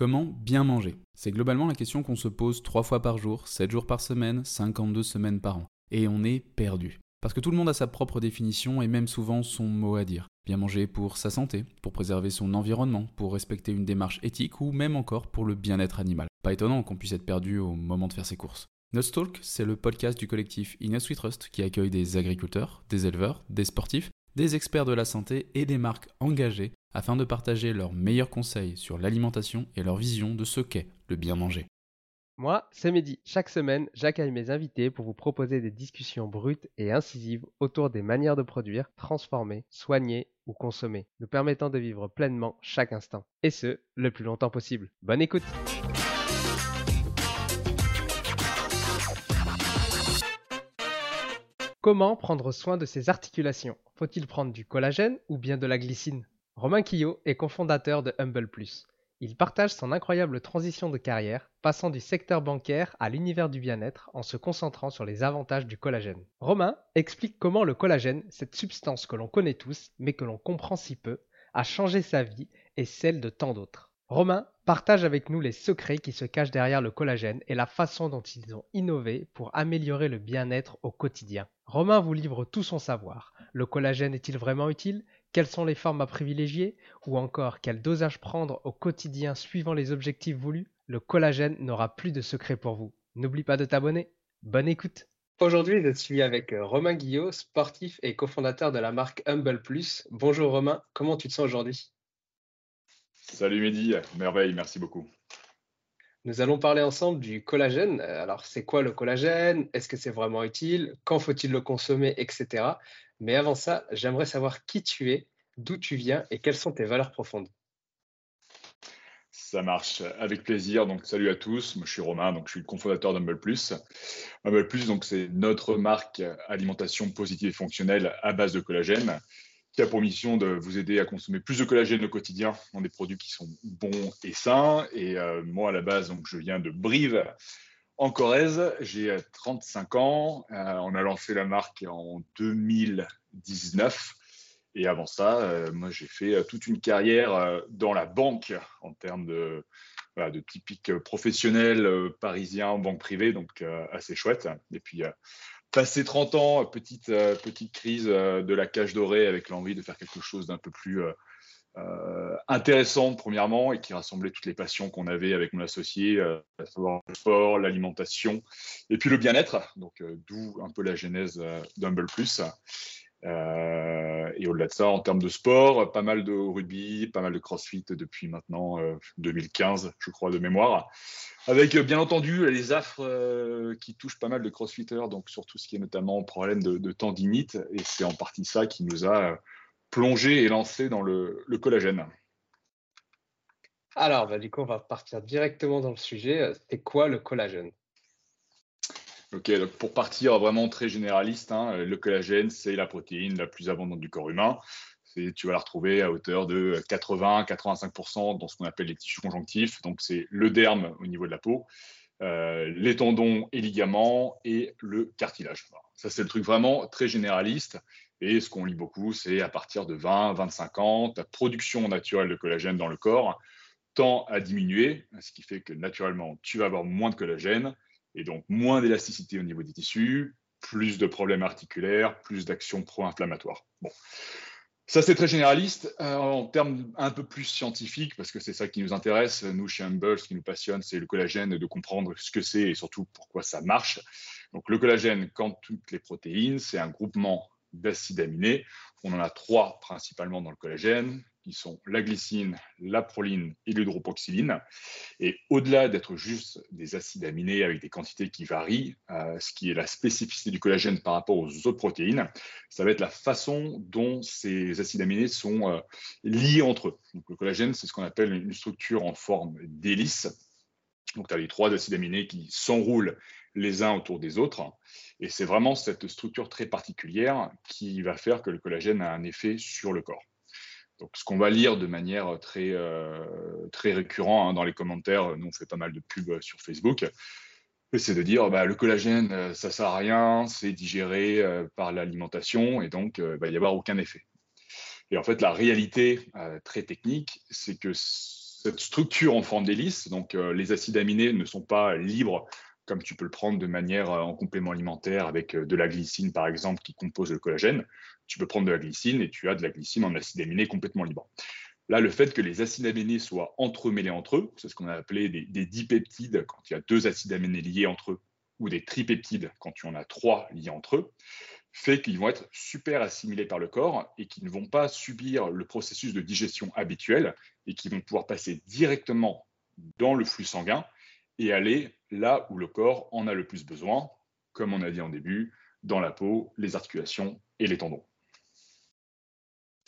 Comment bien manger C'est globalement la question qu'on se pose 3 fois par jour, 7 jours par semaine, 52 semaines par an. Et on est perdu. Parce que tout le monde a sa propre définition et même souvent son mot à dire. Bien manger pour sa santé, pour préserver son environnement, pour respecter une démarche éthique ou même encore pour le bien-être animal. Pas étonnant qu'on puisse être perdu au moment de faire ses courses. Nutstalk, c'est le podcast du collectif Inus We Trust qui accueille des agriculteurs, des éleveurs, des sportifs, des experts de la santé et des marques engagées afin de partager leurs meilleurs conseils sur l'alimentation et leur vision de ce qu'est le bien manger. Moi, c'est Mehdi. Chaque semaine, j'accueille mes invités pour vous proposer des discussions brutes et incisives autour des manières de produire, transformer, soigner ou consommer, nous permettant de vivre pleinement chaque instant. Et ce, le plus longtemps possible. Bonne écoute Comment prendre soin de ses articulations? Faut-il prendre du collagène ou bien de la glycine? Romain Quillot est cofondateur de Humble. Il partage son incroyable transition de carrière, passant du secteur bancaire à l'univers du bien-être en se concentrant sur les avantages du collagène. Romain explique comment le collagène, cette substance que l'on connaît tous mais que l'on comprend si peu, a changé sa vie et celle de tant d'autres. Romain partage avec nous les secrets qui se cachent derrière le collagène et la façon dont ils ont innové pour améliorer le bien-être au quotidien. Romain vous livre tout son savoir. Le collagène est-il vraiment utile? Quelles sont les formes à privilégier Ou encore quel dosage prendre au quotidien suivant les objectifs voulus? Le collagène n'aura plus de secret pour vous. N'oublie pas de t'abonner. Bonne écoute Aujourd'hui, je suis avec Romain Guillot, sportif et cofondateur de la marque Humble Plus. Bonjour Romain, comment tu te sens aujourd'hui? Salut Mehdi, merveille, merci beaucoup. Nous allons parler ensemble du collagène. Euh, Alors, c'est quoi le collagène? Est-ce que c'est vraiment utile? Quand faut-il le consommer? Etc. Mais avant ça, j'aimerais savoir qui tu es, d'où tu viens et quelles sont tes valeurs profondes. Ça marche, avec plaisir. Donc, salut à tous. Moi, je suis Romain, donc je suis le cofondateur d'Humble Plus. Humble donc c'est notre marque alimentation positive et fonctionnelle à base de collagène qui pour mission de vous aider à consommer plus de collagène au quotidien dans des produits qui sont bons et sains. Et euh, moi, à la base, donc, je viens de Brive, en Corrèze. J'ai 35 ans. Euh, on a lancé la marque en 2019. Et avant ça, euh, moi, j'ai fait euh, toute une carrière euh, dans la banque en termes de, voilà, de typique professionnel euh, parisien, banque privée, donc euh, assez chouette. Et puis, euh, passé 30 ans, petite, euh, petite crise euh, de la cage dorée avec l'envie de faire quelque chose d'un peu plus euh, euh, intéressant, premièrement, et qui rassemblait toutes les passions qu'on avait avec mon associé, à savoir le sport, l'alimentation, et puis le bien-être. Donc, d'où un peu la genèse d'Humble Plus. Euh, et au-delà de ça, en termes de sport, pas mal de rugby, pas mal de crossfit depuis maintenant euh, 2015, je crois, de mémoire. Avec euh, bien entendu les affres euh, qui touchent pas mal de crossfitters, donc sur tout ce qui est notamment problème de, tendinite. Et c'est en partie ça qui nous a euh, plongé et lancé dans le, le collagène. Alors, bah, du coup, on va partir directement dans le sujet. C'est quoi le collagène? Ok, donc pour partir vraiment très généraliste, hein, le collagène, c'est la protéine la plus abondante du corps humain. Tu vas la retrouver à hauteur de 80-85% dans ce qu'on appelle les tissus conjonctifs. Donc, c'est le derme au niveau de la peau, euh, les tendons et ligaments et le cartilage. Ça, c'est le truc vraiment très généraliste. Et ce qu'on lit beaucoup, c'est à partir de 20-25 ans, ta production naturelle de collagène dans le corps tend à diminuer, ce qui fait que naturellement, tu vas avoir moins de collagène et donc moins d'élasticité au niveau des tissus, plus de problèmes articulaires, plus d'actions pro-inflammatoires. Bon. Ça, c'est très généraliste. Euh, en termes un peu plus scientifiques, parce que c'est ça qui nous intéresse, nous, chez Humble, ce qui nous passionne, c'est le collagène, de comprendre ce que c'est et surtout pourquoi ça marche. Donc, le collagène, comme toutes les protéines, c'est un groupement d'acides aminés. On en a trois principalement dans le collagène, qui sont la glycine, la proline et l'hydropoxyline. Et au-delà d'être juste des acides aminés avec des quantités qui varient, euh, ce qui est la spécificité du collagène par rapport aux autres protéines, ça va être la façon dont ces acides aminés sont euh, liés entre eux. Donc, le collagène, c'est ce qu'on appelle une structure en forme d'hélice. Donc, tu as les trois acides aminés qui s'enroulent les uns autour des autres. Et c'est vraiment cette structure très particulière qui va faire que le collagène a un effet sur le corps. Donc, ce qu'on va lire de manière très, euh, très récurrent hein, dans les commentaires, nous on fait pas mal de pubs sur Facebook, c'est de dire bah, le collagène, euh, ça sert à rien, c'est digéré euh, par l'alimentation et donc il va y avoir aucun effet. Et en fait, la réalité très technique, c'est que cette structure en forme d'hélice, donc les acides aminés ne sont pas libres comme tu peux le prendre de manière en complément alimentaire avec de la glycine, par exemple, qui compose le collagène tu peux prendre de la glycine et tu as de la glycine en acide aminé complètement libre. Là, le fait que les acides aminés soient entremêlés entre eux, c'est ce qu'on a appelé des, dipeptides quand il y a deux acides aminés liés entre eux, ou des tripeptides quand tu en as trois liés entre eux, fait qu'ils vont être super assimilés par le corps et qu'ils ne vont pas subir le processus de digestion habituel et qui vont pouvoir passer directement dans le flux sanguin et aller là où le corps en a le plus besoin, comme on a dit en début, dans la peau, les articulations et les tendons.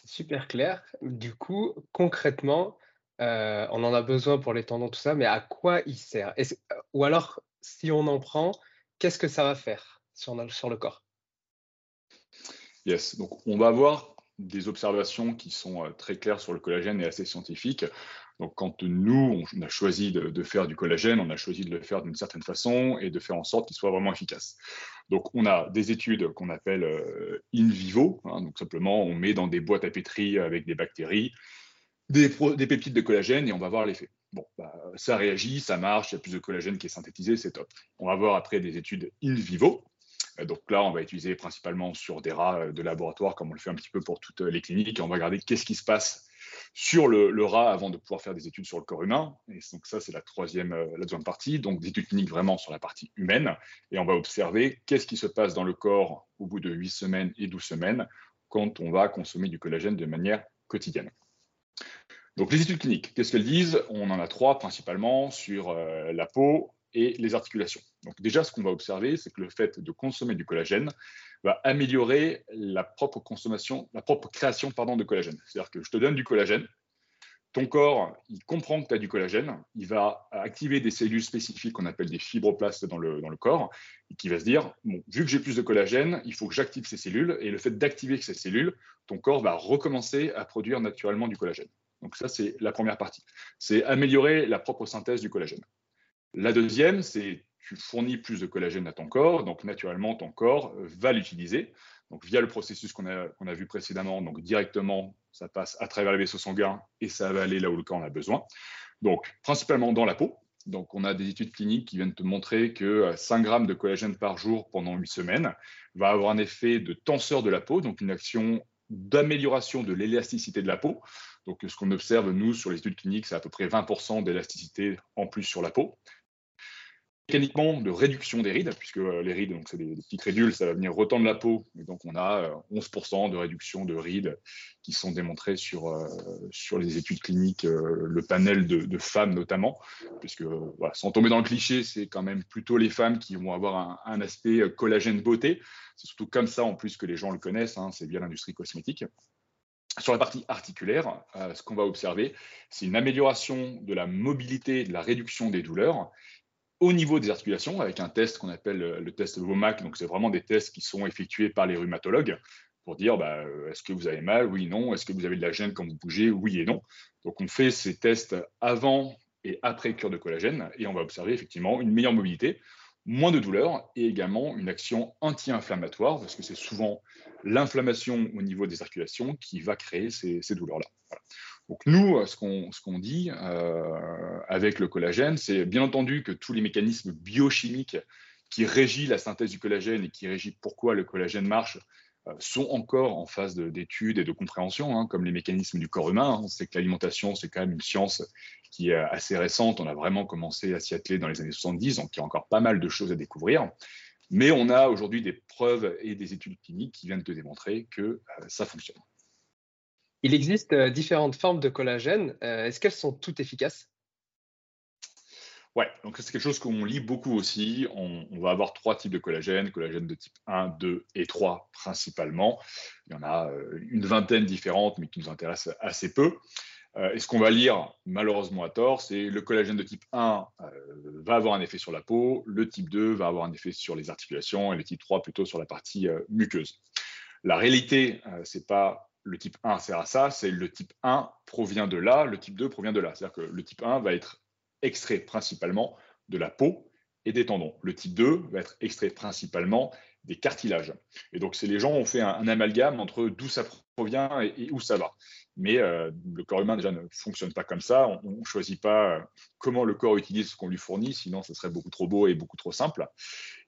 Super clair. Du coup, concrètement, euh, on en a besoin pour les tendons, tout ça, mais à quoi il sert? Ou alors, si on en prend, qu'est-ce que ça va faire sur, sur le corps? Yes, donc on va avoir des observations qui sont euh, très claires sur le collagène et assez scientifiques. Donc, quand nous, on a choisi de, faire du collagène, on a choisi de le faire d'une certaine façon et de faire en sorte qu'il soit vraiment efficace. Donc, on a des études qu'on appelle euh, in vivo. Hein. donc, simplement, on met dans des boîtes à pétri avec des bactéries des, peptides de collagène et on va voir l'effet. Bon, bah, ça réagit, ça marche, il y a plus de collagène qui est synthétisé, c'est top. On va voir après des études in vivo. Euh, donc là, on va utiliser principalement sur des rats euh, de laboratoire, comme on le fait un petit peu pour toutes les cliniques, et on va regarder qu'est-ce qui se passe sur le, rat avant de pouvoir faire des études sur le corps humain. Et donc ça, c'est la troisième, euh, la deuxième partie, donc des études cliniques vraiment sur la partie humaine. Et on va observer qu'est-ce qui se passe dans le corps au bout de 8 semaines et 12 semaines quand on va consommer du collagène de manière quotidienne. Donc les études cliniques, qu'est-ce qu'elles disent? On en a trois principalement sur euh, la peau et les articulations. Donc déjà, ce qu'on va observer, c'est que le fait de consommer du collagène va améliorer la propre consommation, la propre création de collagène. C'est-à-dire que je te donne du collagène, ton corps, il comprend que tu as du collagène, il va activer des cellules spécifiques qu'on appelle des fibroblastes dans le, corps, et qui va se dire, vu que j'ai plus de collagène, il faut que j'active ces cellules, et le fait d'activer ces cellules, ton corps va recommencer à produire naturellement du collagène. Donc ça, c'est la première partie. C'est améliorer la propre synthèse du collagène. La deuxième, c'est tu fournis plus de collagène à ton corps, donc naturellement ton corps va l'utiliser. Donc via le processus qu'on a, a, vu précédemment, donc directement ça passe à travers les vaisseaux sanguins et ça va aller là où le corps en a besoin. Donc principalement dans la peau. Donc on a des études cliniques qui viennent te montrer que 5 euh, grammes de collagène par jour pendant 8 semaines va avoir un effet de tenseur de la peau, donc une action d'amélioration de l'élasticité de la peau. Donc ce qu'on observe nous sur les études cliniques, c'est à peu près 20% d'élasticité en plus sur la peau mécaniquement de réduction des rides, puisque euh, les rides, donc c'est des, petites ridules, ça va venir retendre la peau, et donc on a 11% euh, de réduction de rides qui sont démontrées sur, euh, sur les études cliniques, le panel de, femmes notamment, puisque sans tomber dans le cliché, c'est quand même plutôt les femmes qui vont avoir un, aspect collagène beauté. C'est surtout comme ça en plus que les gens le connaissent, hein, c'est bien l'industrie cosmétique. Sur la partie articulaire, ce qu'on va observer, c'est une amélioration de la mobilité, de la réduction des douleurs au niveau des articulations avec un test qu'on appelle le test VOMAC. Donc, c'est vraiment des tests qui sont effectués par les rhumatologues. pour dire bah, est-ce que vous avez mal? Oui, non. Est-ce que vous avez de la gêne quand vous bougez? Oui et non. Donc on fait ces tests avant et après cure de collagène et on va observer effectivement une meilleure mobilité, moins de douleur et également une action anti-inflammatoire parce que c'est souvent l'inflammation au niveau des circulations qui va créer ces, douleurs-là. Donc nous, ce qu'on dit euh, avec le collagène, c'est bien entendu que tous les mécanismes biochimiques qui régissent la synthèse du collagène et qui régissent pourquoi le collagène marche sont encore en phase d'études et de compréhension, hein, comme les mécanismes du corps humain. On sait que l'alimentation, c'est quand même une science qui est assez récente. On a vraiment commencé à s'y atteler dans les années 70, donc il y a encore pas mal de choses à découvrir. Mais on a aujourd'hui des preuves et des études cliniques qui viennent de démontrer que euh, ça fonctionne. Il existe euh, différentes formes de collagène. Est-ce qu'elles sont toutes efficaces? Ouais, donc c'est quelque chose qu'on lit beaucoup aussi. On, va avoir trois types de collagène, collagène de type 1, 2 et 3 principalement. Il y en a euh, une vingtaine différentes, mais qui nous intéressent assez peu. Euh, et ce qu'on va lire, malheureusement à tort, c'est le collagène de type 1 euh, va avoir un effet sur la peau, le type 2 va avoir un effet sur les articulations et le type 3 plutôt sur la partie muqueuse. La réalité, c'est pas le type 1 sert à ça, c'est le type 1 provient de là, le type 2 provient de là. C'est-à-dire que le type 1 va être extrait principalement de la peau et des tendons. Le type 2 va être extrait principalement des cartilages. Et donc, c'est les gens ont fait un, amalgame entre d'où ça provient et, où ça va. Mais euh, le corps humain déjà ne fonctionne pas comme ça. On ne choisit pas euh, comment le corps utilise ce qu'on lui fournit, sinon ce serait beaucoup trop beau et beaucoup trop simple.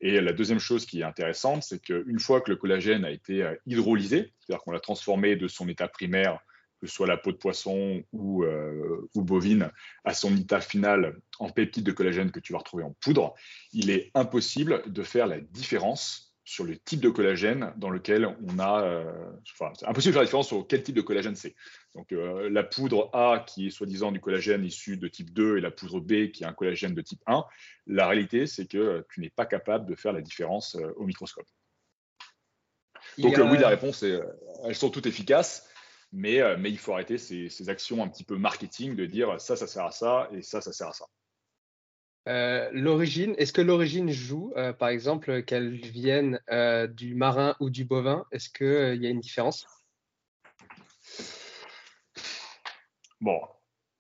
Et la deuxième chose qui est intéressante, c'est qu'une fois que le collagène a été euh, hydrolysé, c'est-à-dire qu'on l'a transformé de son état primaire que ce soit la peau de poisson ou, euh, ou, bovine, à son état final en peptides de collagène que tu vas retrouver en poudre, il est impossible de faire la différence sur le type de collagène dans lequel on a. Euh, enfin, c'est impossible de faire la différence sur quel type de collagène c'est. Donc, euh, la poudre A, qui est soi-disant du collagène issu de type 2, et la poudre B, qui est un collagène de type 1, la réalité, c'est que tu n'es pas capable de faire la différence au microscope. Donc, oui, la réponse est elles sont toutes efficaces. Euh, mais, il faut arrêter ces, actions un petit peu marketing de dire ça, ça sert à ça et ça, ça sert à ça. Euh, l'origine, est-ce que l'origine joue, euh, par exemple, qu'elle vienne du marin ou du bovin? Est-ce qu'il y a une différence? Bon,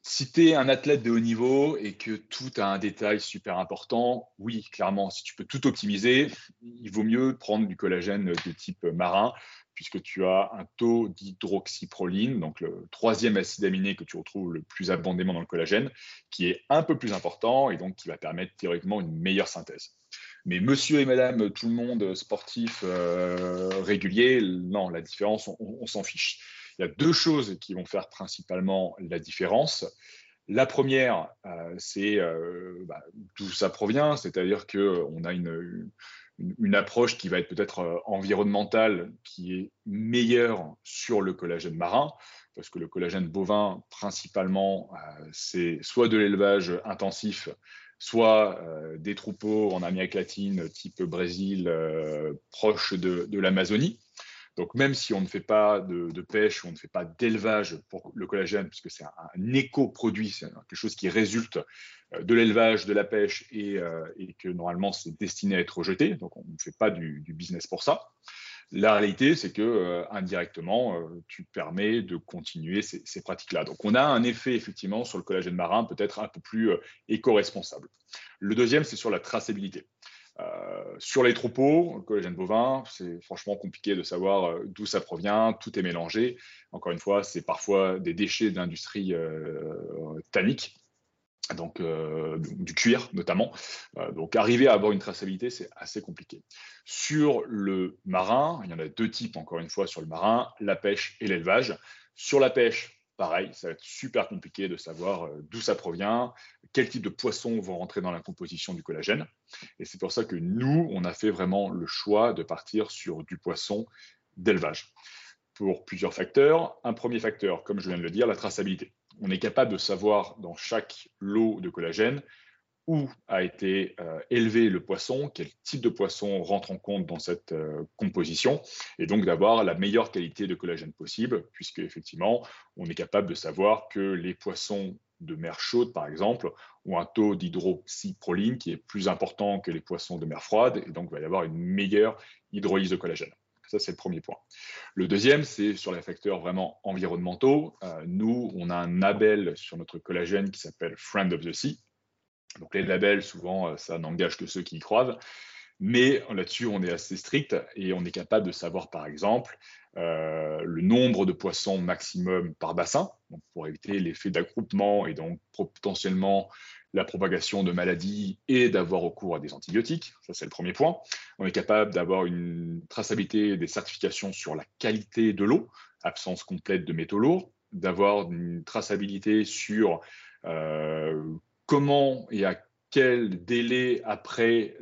si tu es un athlète de haut niveau et que tout a un détail super important, oui, clairement, si tu peux tout optimiser, il vaut mieux prendre du collagène de type marin puisque tu as un taux d'hydroxyproline, donc le troisième acide aminé que tu retrouves le plus abondamment dans le collagène, qui est un peu plus important et donc qui va permettre théoriquement une meilleure synthèse. Mais monsieur et madame, tout le monde sportif euh, régulier, non, la différence, on, s'en fiche. Il y a deux choses qui vont faire principalement la différence. La première, euh, c'est euh, bah, d'où ça provient, c'est-à-dire qu'on a une, une, approche qui va être peut-être euh, environnementale, qui est meilleure sur le collagène marin, parce que le collagène bovin, principalement, euh, c'est soit de l'élevage intensif, soit euh, des troupeaux en Amérique latine, type Brésil, proche de l'Amazonie. Donc même si on ne fait pas de, pêche ou on ne fait pas d'élevage pour le collagène, puisque c'est un, éco-produit, c'est quelque chose qui résulte euh, de l'élevage, de la pêche euh, et, que normalement c'est destiné à être rejeté, donc on ne fait pas du, business pour ça. La réalité, c'est que euh, indirectement, tu permets de continuer ces pratiques-là. Donc, on a un effet effectivement sur le collagène marin peut-être un peu plus éco-responsable. Le deuxième, c'est sur la traçabilité. Euh, sur les troupeaux, le collagène bovin, c'est franchement compliqué de savoir euh, d'où ça provient, tout est mélangé. Encore une fois, c'est parfois des déchets d'industrie euh, tannique, donc du cuir notamment. donc arriver à avoir une traçabilité, c'est assez compliqué. Sur le marin, il y en a deux types, encore une fois, sur le marin, la pêche et l'élevage. Sur la pêche, pareil, ça va être super compliqué de savoir euh, d'où ça provient, quel type de poissons vont rentrer dans la composition du collagène. Et c'est pour ça que nous, on a fait vraiment le choix de partir sur du poisson d'élevage. Pour plusieurs facteurs. Un premier facteur, comme je viens de le dire, la traçabilité. On est capable de savoir dans chaque lot de collagène où a été euh, élevé le poisson, quel type de poisson rentre en compte dans cette euh, composition, et donc d'avoir la meilleure qualité de collagène possible, puisque effectivement, on est capable de savoir que les poissons de mer chaude, par exemple, ont un taux d'hydroxyproline qui est plus important que les poissons de mer froide, et donc il va y avoir une meilleure hydrolyse de collagène. Ça, c'est le premier point. Le deuxième, c'est sur les facteurs vraiment environnementaux. Euh, nous, on a un label sur notre collagène qui s'appelle Friend of the Sea. Donc les labels, souvent, euh, ça n'engage que ceux qui y croient. Mais là-dessus, on est assez strict et on est capable de savoir, par exemple, euh, le nombre de poissons maximum par bassin, pour éviter l'effet d'agroupement et donc potentiellement la propagation de maladies et d'avoir recours à des antibiotiques. Ça, c'est le premier point. On est capable d'avoir une traçabilité des certifications sur la qualité de l'eau, absence complète de métaux lourds, d'avoir une traçabilité sur euh, comment et à quel délai après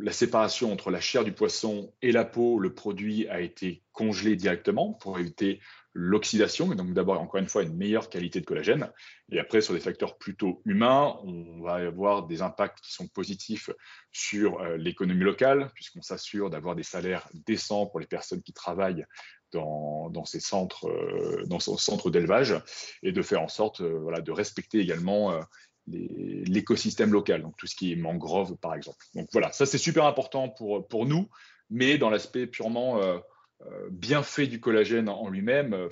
la séparation entre la chair du poisson et la peau, le produit a été congelé directement pour éviter l'oxydation, et donc d'abord, encore une fois, une meilleure qualité de collagène. Et après, sur des facteurs plutôt humains, on va avoir des impacts qui sont positifs sur euh, l'économie locale, puisqu'on s'assure d'avoir des salaires décents pour les personnes qui travaillent dans, ces centres, euh, dans ce centre d'élevage, et de faire en sorte euh, voilà, de respecter également l'écosystème local, donc tout ce qui est mangrove par exemple. Donc voilà, ça c'est super important pour, pour nous, mais dans l'aspect purement euh, euh, bien fait du collagène en lui-même, euh,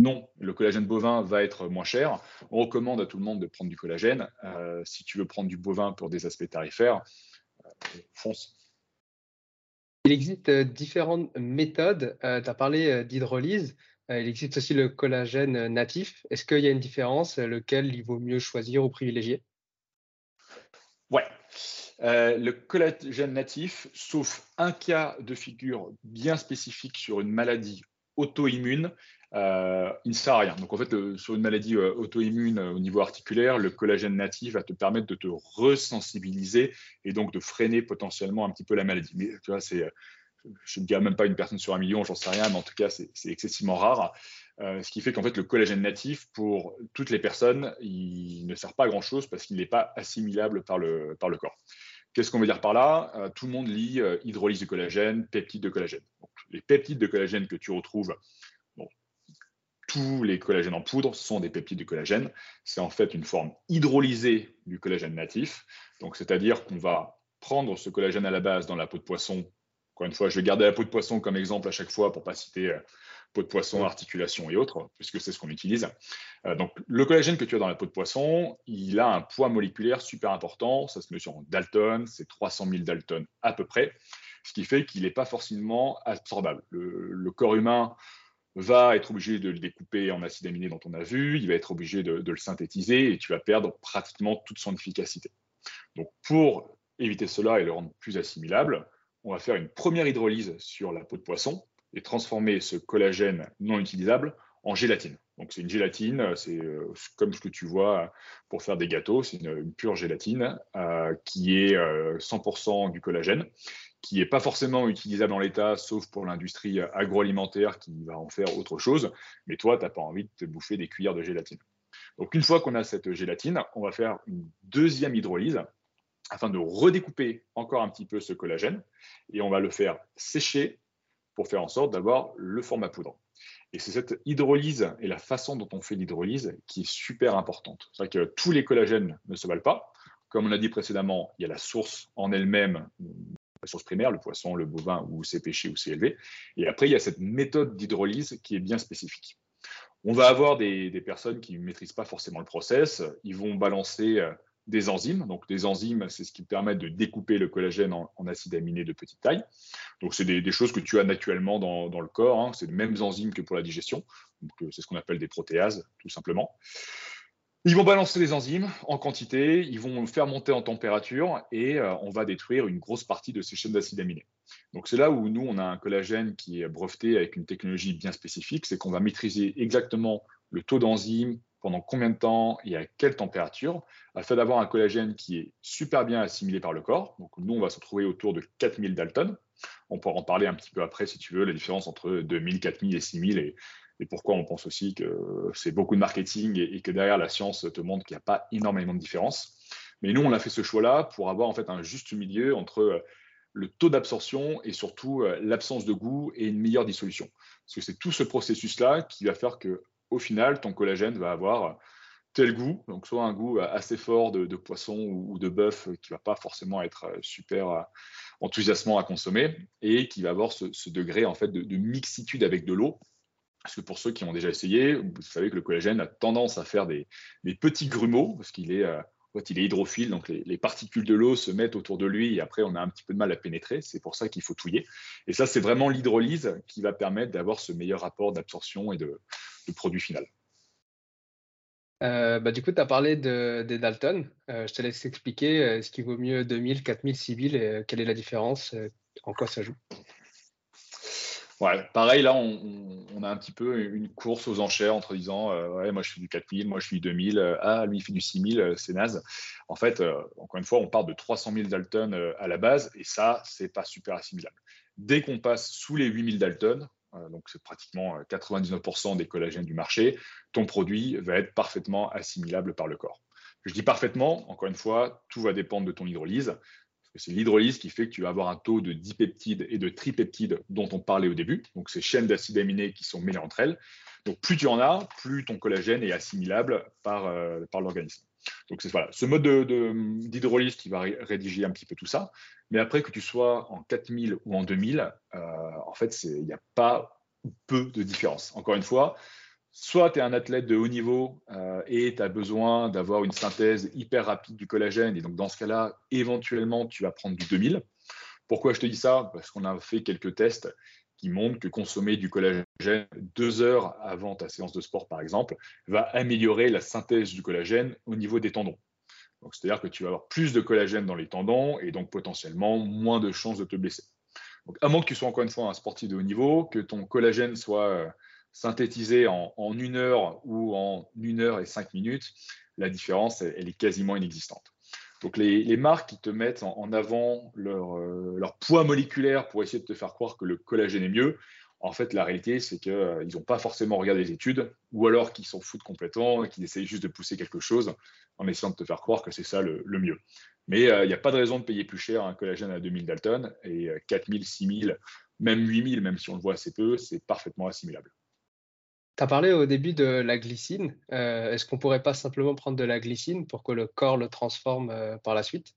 non, le collagène bovin va être moins cher. On recommande à tout le monde de prendre du collagène. si tu veux prendre du bovin pour des aspects tarifaires, fonce. Il existe différentes méthodes. tu as parlé d'hydrolyse. Euh, il existe aussi le collagène natif. Est-ce qu'il y a une différence Lequel il vaut mieux choisir ou privilégier? Ouais. Euh, le collagène natif, sauf un cas de figure bien spécifique sur une maladie auto-immune, euh, il ne sert à rien. Donc en fait, sur une maladie auto-immune au niveau articulaire, le collagène natif va te permettre de te resensibiliser et donc de freiner potentiellement un petit peu la maladie. Mais tu vois, c'est je ne dirais même pas une personne sur un million, j'en sais rien, mais en tout cas, c'est excessivement rare. Euh, ce qui fait qu'en fait, le collagène natif, pour toutes les personnes, il ne sert pas à grand-chose parce qu'il n'est pas assimilable par le, corps. Qu'est-ce qu'on veut dire par là? Euh, Tout le monde lit euh, hydrolyse de collagène, peptides de collagène. les peptides de collagène que tu retrouves, tous les collagènes en poudre sont des peptides de collagène. C'est en fait une forme hydrolysée du collagène natif. Donc, c'est-à-dire qu'on va prendre ce collagène à la base dans la peau de poisson encore une fois, je vais garder la peau de poisson comme exemple à chaque fois pour ne pas citer euh, peau de poisson, articulation et autres, puisque c'est ce qu'on utilise. Euh, donc, le collagène que tu as dans la peau de poisson, il a un poids moléculaire super important. Ça se mesure en Dalton, c'est 300 000 Dalton à peu près, ce qui fait qu'il n'est pas forcément absorbable. Le, corps humain va être obligé de le découper en acide aminé dont on a vu, il va être obligé de, le synthétiser et tu vas perdre pratiquement toute son efficacité. Donc, pour éviter cela et le rendre plus assimilable, on va faire une première hydrolyse sur la peau de poisson et transformer ce collagène non utilisable en gélatine. Donc c'est une gélatine, c'est euh, comme ce que tu vois pour faire des gâteaux, c'est une, pure gélatine euh, qui est 100% euh, du collagène, qui n'est pas forcément utilisable en l'état, sauf pour l'industrie agroalimentaire qui va en faire autre chose. Mais toi, tu n'as pas envie de te bouffer des cuillères de gélatine. Donc une fois qu'on a cette gélatine, on va faire une deuxième hydrolyse afin de redécouper encore un petit peu ce collagène et on va le faire sécher pour faire en sorte d'avoir le format poudre. Et c'est cette hydrolyse et la façon dont on fait l'hydrolyse qui est super importante. C'est vrai que tous les collagènes ne se valent pas. Comme on l'a dit précédemment, il y a la source en elle-même, source primaire, le poisson, le bovin, ou c'est pêché ou c'est élevé. Et après, il y a cette méthode d'hydrolyse qui est bien spécifique. On va avoir des, des personnes qui ne maîtrisent pas forcément le process. Ils vont balancer euh, des enzymes. Donc, des enzymes, c'est ce qui permet de découper le collagène en, acides aminés de petite taille. Donc, c'est des, choses que tu as naturellement dans, le corps. Hein. C'est les mêmes enzymes que pour la digestion. Euh, c'est ce qu'on appelle des protéases, tout simplement. Ils vont balancer les enzymes en quantité, ils vont faire monter en température et euh, on va détruire une grosse partie de ces chaînes d'acides aminés. Donc c'est là où nous, on a un collagène qui est breveté avec une technologie bien spécifique, c'est qu'on va maîtriser exactement le taux d'enzymes, pendant combien de temps et à quelle température, afin d'avoir un collagène qui est super bien assimilé par le corps. Donc nous, on va se retrouver autour de 4000 Dalton. On pourra en parler un petit peu après si tu veux, la différence entre 2000, 4000 et 6000 et, et pourquoi on pense aussi que c'est beaucoup de marketing et, que derrière la science te montre qu'il n'y a pas énormément de différence. Mais nous, on a fait ce choix-là pour avoir en fait un juste milieu entre le taux d'absorption et surtout euh, l'absence de goût et une meilleure dissolution. Parce que c'est tout ce processus-là qui va faire que au final, ton collagène va avoir tel goût, donc soit un goût assez fort de, poisson ou, de bœuf qui va pas forcément être super enthousiasmant à consommer et qui va avoir ce, degré en fait de mixitude avec de l'eau parce que pour ceux qui ont déjà essayé, vous savez que le collagène a tendance à faire des, petits grumeaux, parce qu'il est, euh, hydrophile, donc les, particules de l'eau se mettent autour de lui et après on a un petit peu de mal à pénétrer. C'est pour ça qu'il faut touiller. Et ça, c'est vraiment l'hydrolyse qui va permettre d'avoir ce meilleur rapport d'absorption et de, produit final. Euh, bah, du coup, tu as parlé des Dalton. Euh, je te laisse expliquer. Est-ce qu'il vaut mieux 2000, 4000, 6000 Quelle est la différence En quoi ça joue Ouais, pareil, là, on, a un petit peu une course aux enchères entre disant euh, Ouais, moi je fais du 4000, moi je fais du 2000, euh, ah, lui il fait du 6000, euh, c'est naze. En fait, encore une fois, on part de 300 000 Dalton à la base et ça, c'est pas super assimilable. Dès qu'on passe sous les 8000 Dalton, donc c'est pratiquement 99% des collagènes du marché, ton produit va être parfaitement assimilable par le corps. Je dis parfaitement, encore une fois, tout va dépendre de ton hydrolyse c'est l'hydrolyse qui fait que tu vas avoir un taux de dipeptides et de tripeptides dont on parlait au début. Donc, ces chaînes d'acides aminés qui sont mêlées entre elles. Donc, plus tu en as, plus ton collagène est assimilable par, euh, par l'organisme. Donc, c'est voilà, ce mode d'hydrolyse qui va rédiger un petit peu tout ça. Mais après, que tu sois en 4000 ou en 2000, euh, en fait, il n'y a pas peu de différence. Encore une fois, soit tu es un athlète de haut niveau euh, et tu as besoin d'avoir une synthèse hyper rapide du collagène, et donc dans ce cas-là, éventuellement, tu vas prendre du 2000. Pourquoi je te dis ça? Parce qu'on a fait quelques tests qui montrent que consommer du collagène deux heures avant ta séance de sport, par exemple, va améliorer la synthèse du collagène au niveau des tendons. C'est-à-dire que tu vas avoir plus de collagène dans les tendons et donc potentiellement moins de chances de te blesser. À moins que tu sois encore une fois un sportif de haut niveau, que ton collagène soit synthétisé en, une heure ou en une heure et cinq minutes, la différence, elle, est quasiment inexistante. Donc les, marques qui te mettent en, avant euh, leur, poids moléculaire pour essayer de te faire croire que le collagène est mieux, en fait, la réalité, c'est qu'ils euh, n'ont pas forcément regardé les études, ou alors qu'ils s'en foutent complètement et qu'ils essayent juste de pousser quelque chose en essayant de te faire croire que c'est ça le, mieux. Mais euh, il n'y a pas de raison de payer plus cher un collagène à 2000 Dalton, et 4000, 6000, même 8000, même si on le voit assez peu, c'est parfaitement assimilable. Tu as parlé au début de la glycine. Euh, est-ce qu'on pourrait pas simplement prendre de la glycine pour que le corps le transforme euh, par la suite?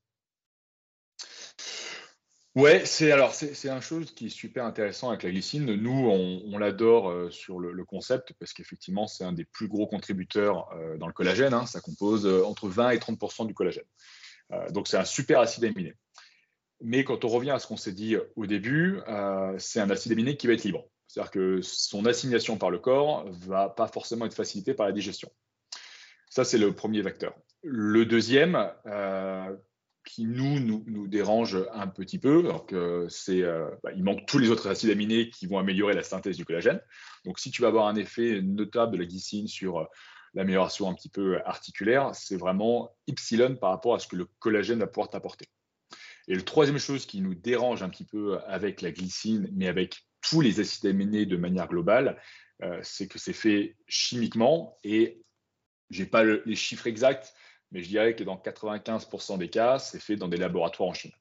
Ouais, c'est alors c'est un chose qui est super intéressant avec la glycine. Nous, on, l'adore euh, sur le, concept parce qu'effectivement, c'est un des plus gros contributeurs dans le collagène. Hein. Ça compose entre 20 et 30% du collagène. donc, c'est un super acide aminé. Mais quand on revient à ce qu'on s'est dit au début, c'est un acide aminé qui va être libre. C'est-à-dire que son assignation par le corps va pas forcément être facilitée par la digestion. Ça, c'est le premier vecteur. Le deuxième, euh, qui nous, nous, dérange un petit peu, c'est, euh, bah, il manque tous les autres acides aminés qui vont améliorer la synthèse du collagène. Donc, si tu vas avoir un effet notable de la glycine sur euh, l'amélioration un petit peu articulaire, c'est vraiment epsilon par rapport à ce que le collagène va pouvoir t'apporter. Et le troisième chose qui nous dérange un petit peu avec la glycine, mais avec tous les acides aminés de manière globale, euh, c'est que c'est fait chimiquement et je n'ai pas les chiffres exacts, mais je dirais que dans 95% des cas, c'est fait dans des laboratoires en Chine.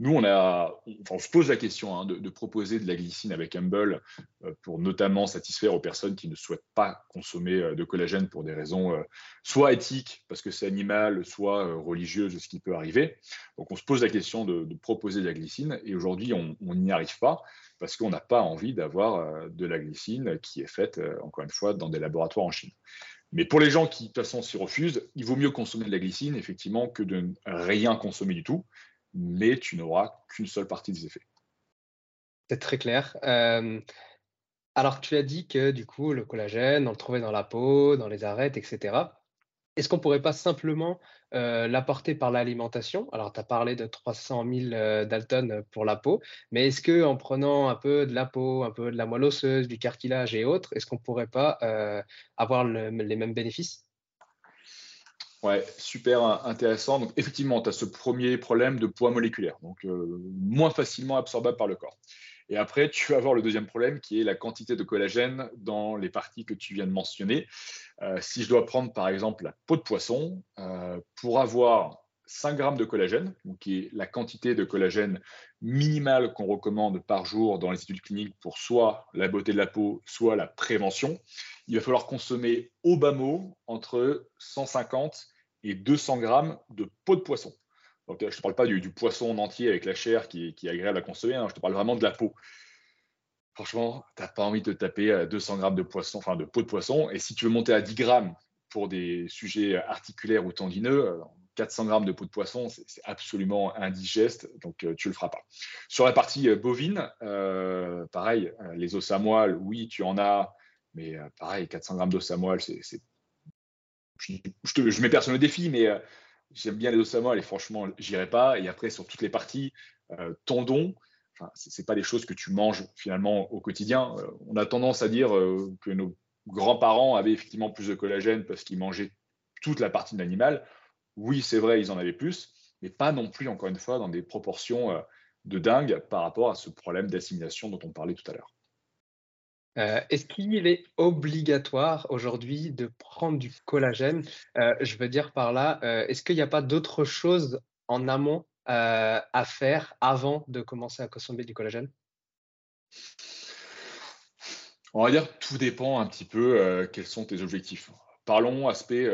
Nous, on, a, on se pose la question hein, de, proposer de la glycine avec Humble euh, pour notamment satisfaire aux personnes qui ne souhaitent pas consommer euh, de collagène pour des raisons euh, soit éthiques, parce que c'est animal, soit religieuses, ce qui peut arriver. Donc, on se pose la question de, proposer de la glycine et aujourd'hui, on n'y arrive pas parce qu'on n'a pas envie d'avoir de la glycine qui est faite, encore une fois, dans des laboratoires en Chine. Mais pour les gens qui, de toute façon, s'y refusent, il vaut mieux consommer de la glycine, effectivement, que de rien consommer du tout mais tu n'auras qu'une seule partie des effets. C'est très clair. Euh, alors, tu as dit que du coup, le collagène, on le trouvait dans la peau, dans les arêtes, etc. Est-ce qu'on ne pourrait pas simplement euh, l'apporter par l'alimentation? Alors, tu as parlé de 300 000 euh, Dalton pour la peau, mais est-ce qu'en prenant un peu de la peau, un peu de la moelle osseuse, du cartilage et autres, est-ce qu'on ne pourrait pas avoir les mêmes bénéfices? Ouais, super intéressant. Donc, effectivement, tu as ce premier problème de poids moléculaire, donc euh, moins facilement absorbable par le corps. Et après, tu vas avoir le deuxième problème qui est la quantité de collagène dans les parties que tu viens de mentionner. Euh, si je dois prendre par exemple la peau de poisson, euh, pour avoir 5 grammes de collagène, qui est la quantité de collagène minimale qu'on recommande par jour dans les études cliniques pour soit la beauté de la peau, soit la prévention. Il va falloir consommer au bas mot entre 150 et 200 grammes de peau de poisson. Donc, je ne te parle pas du, poisson en entier avec la chair qui, est agréable à consommer, hein. je te parle vraiment de la peau. Franchement, tu n'as pas envie de taper 200 grammes de poisson, enfin de peau de poisson. Et si tu veux monter à 10 grammes pour des sujets articulaires ou tendineux, 400 grammes de peau de poisson, c'est absolument indigeste, donc euh, tu le feras pas. Sur la partie euh, bovine, euh, pareil, les os à moelle, oui, tu en as, mais pareil, 400 grammes d'os à moelle, c'est, je, je, mets personne au défi, mais j'aime bien les os à moelle et franchement, j'irai pas. Et après, sur toutes les parties, tendons, enfin, ce n'est pas des choses que tu manges finalement au quotidien. on a tendance à dire que nos grands-parents avaient effectivement plus de collagène parce qu'ils mangeaient toute la partie de l'animal oui, c'est vrai, ils en avaient plus, mais pas non plus, encore une fois, dans des proportions euh, de dingue par rapport à ce problème d'assimilation dont on parlait tout à l'heure. Euh, est-ce qu'il est obligatoire aujourd'hui de prendre du collagène? Euh, Je veux dire par là, est-ce qu'il n'y a pas d'autres choses en amont à faire avant de commencer à consommer du collagène? On va dire tout dépend un petit peu quels sont tes objectifs. Parlons aspect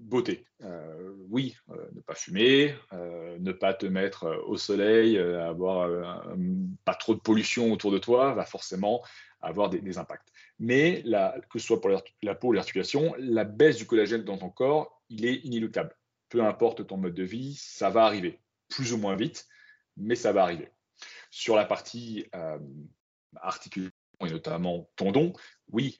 beauté. Euh, oui, euh, ne pas fumer, euh, ne pas te mettre au soleil, avoir pas trop de pollution autour de toi, va forcément avoir des, impacts. Mais que ce soit pour la, peau ou l'articulation, la baisse du collagène dans ton corps, il est inéluctable. Peu importe ton mode de vie, ça va arriver, plus ou moins vite, mais ça va arriver. Sur la partie articulation et notamment tendon, oui,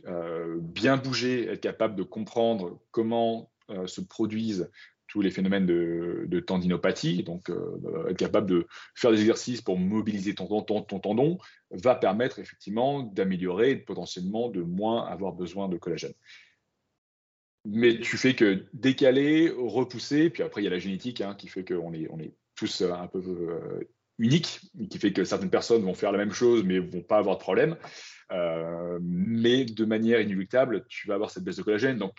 bien bouger, être capable de comprendre comment euh, se produisent tous les phénomènes de, tendinopathie, donc euh, être capable de faire des exercices pour mobiliser ton, tendon, va permettre effectivement d'améliorer potentiellement de moins avoir besoin de collagène. Mais tu fais que décaler, repousser, puis après il y a la génétique hein, qui fait qu'on est, on est tous un peu euh, uniques, qui fait que certaines personnes vont faire la même chose mais vont pas avoir de problème. mais de manière inéluctable, tu vas avoir cette baisse de collagène. Donc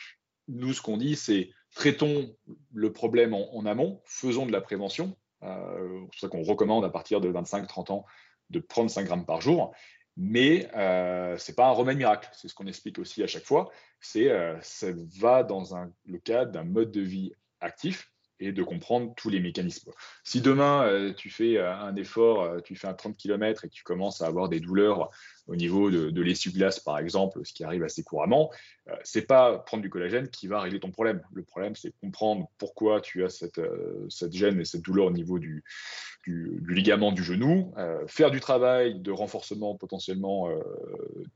nous, ce qu'on dit, c'est traitons le problème en, amont, faisons de la prévention. Euh, c'est ça qu'on recommande à partir de 25-30 ans de prendre 5 grammes par jour. Mais euh, ce n'est pas un remède miracle. C'est ce qu'on explique aussi à chaque fois. Euh, ça va dans le cadre d'un mode de vie actif et de comprendre tous les mécanismes. Si demain, euh, tu fais euh, un effort, euh, tu fais un 30 km et tu commences à avoir des douleurs au niveau de, de l'essuie-glace, par exemple, ce qui arrive assez couramment, c'est pas prendre du collagène qui va régler ton problème. Le problème, c'est comprendre pourquoi tu as cette, cette gêne et cette douleur au niveau du, ligament du genou, euh, faire du travail de renforcement potentiellement euh,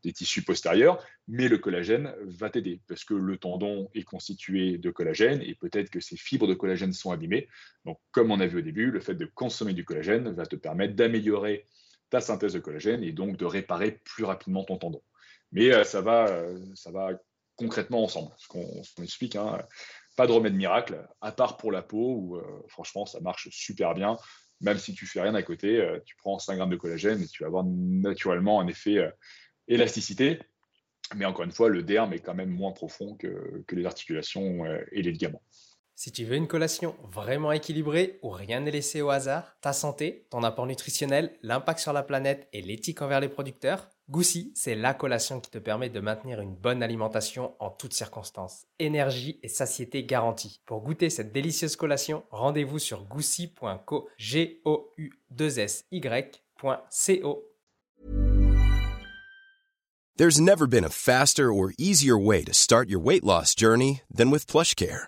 des tissus postérieurs, mais le collagène va t'aider parce que le tendon est constitué de collagène et peut-être que ces fibres de collagène sont abîmées. Donc, comme on a vu au début, le fait de consommer du collagène va te permettre d'améliorer ta synthèse de collagène et donc de réparer plus rapidement ton tendon. Mais euh, ça, va, ça va concrètement ensemble, ce qu'on explique. Hein. pas de remède miracle, à part pour la peau, où franchement ça marche super bien même si tu fais rien à côté, euh, tu prends 5 grammes de collagène et tu vas avoir naturellement un effet euh, élasticité. Mais encore une fois, le derme est quand même moins profond que, que les articulations euh, et les ligaments. Si tu veux une collation vraiment équilibrée où rien n'est laissé au hasard, ta santé, ton apport nutritionnel, l'impact sur la planète et l'éthique envers les producteurs, Goussi, c'est la collation qui te permet de maintenir une bonne alimentation en toutes circonstances. Énergie et satiété garantie. Pour goûter cette délicieuse collation, rendez-vous sur goussi.co, g o u 2 s y.co. There's never been a faster or easier way to start your weight loss journey than with PlushCare.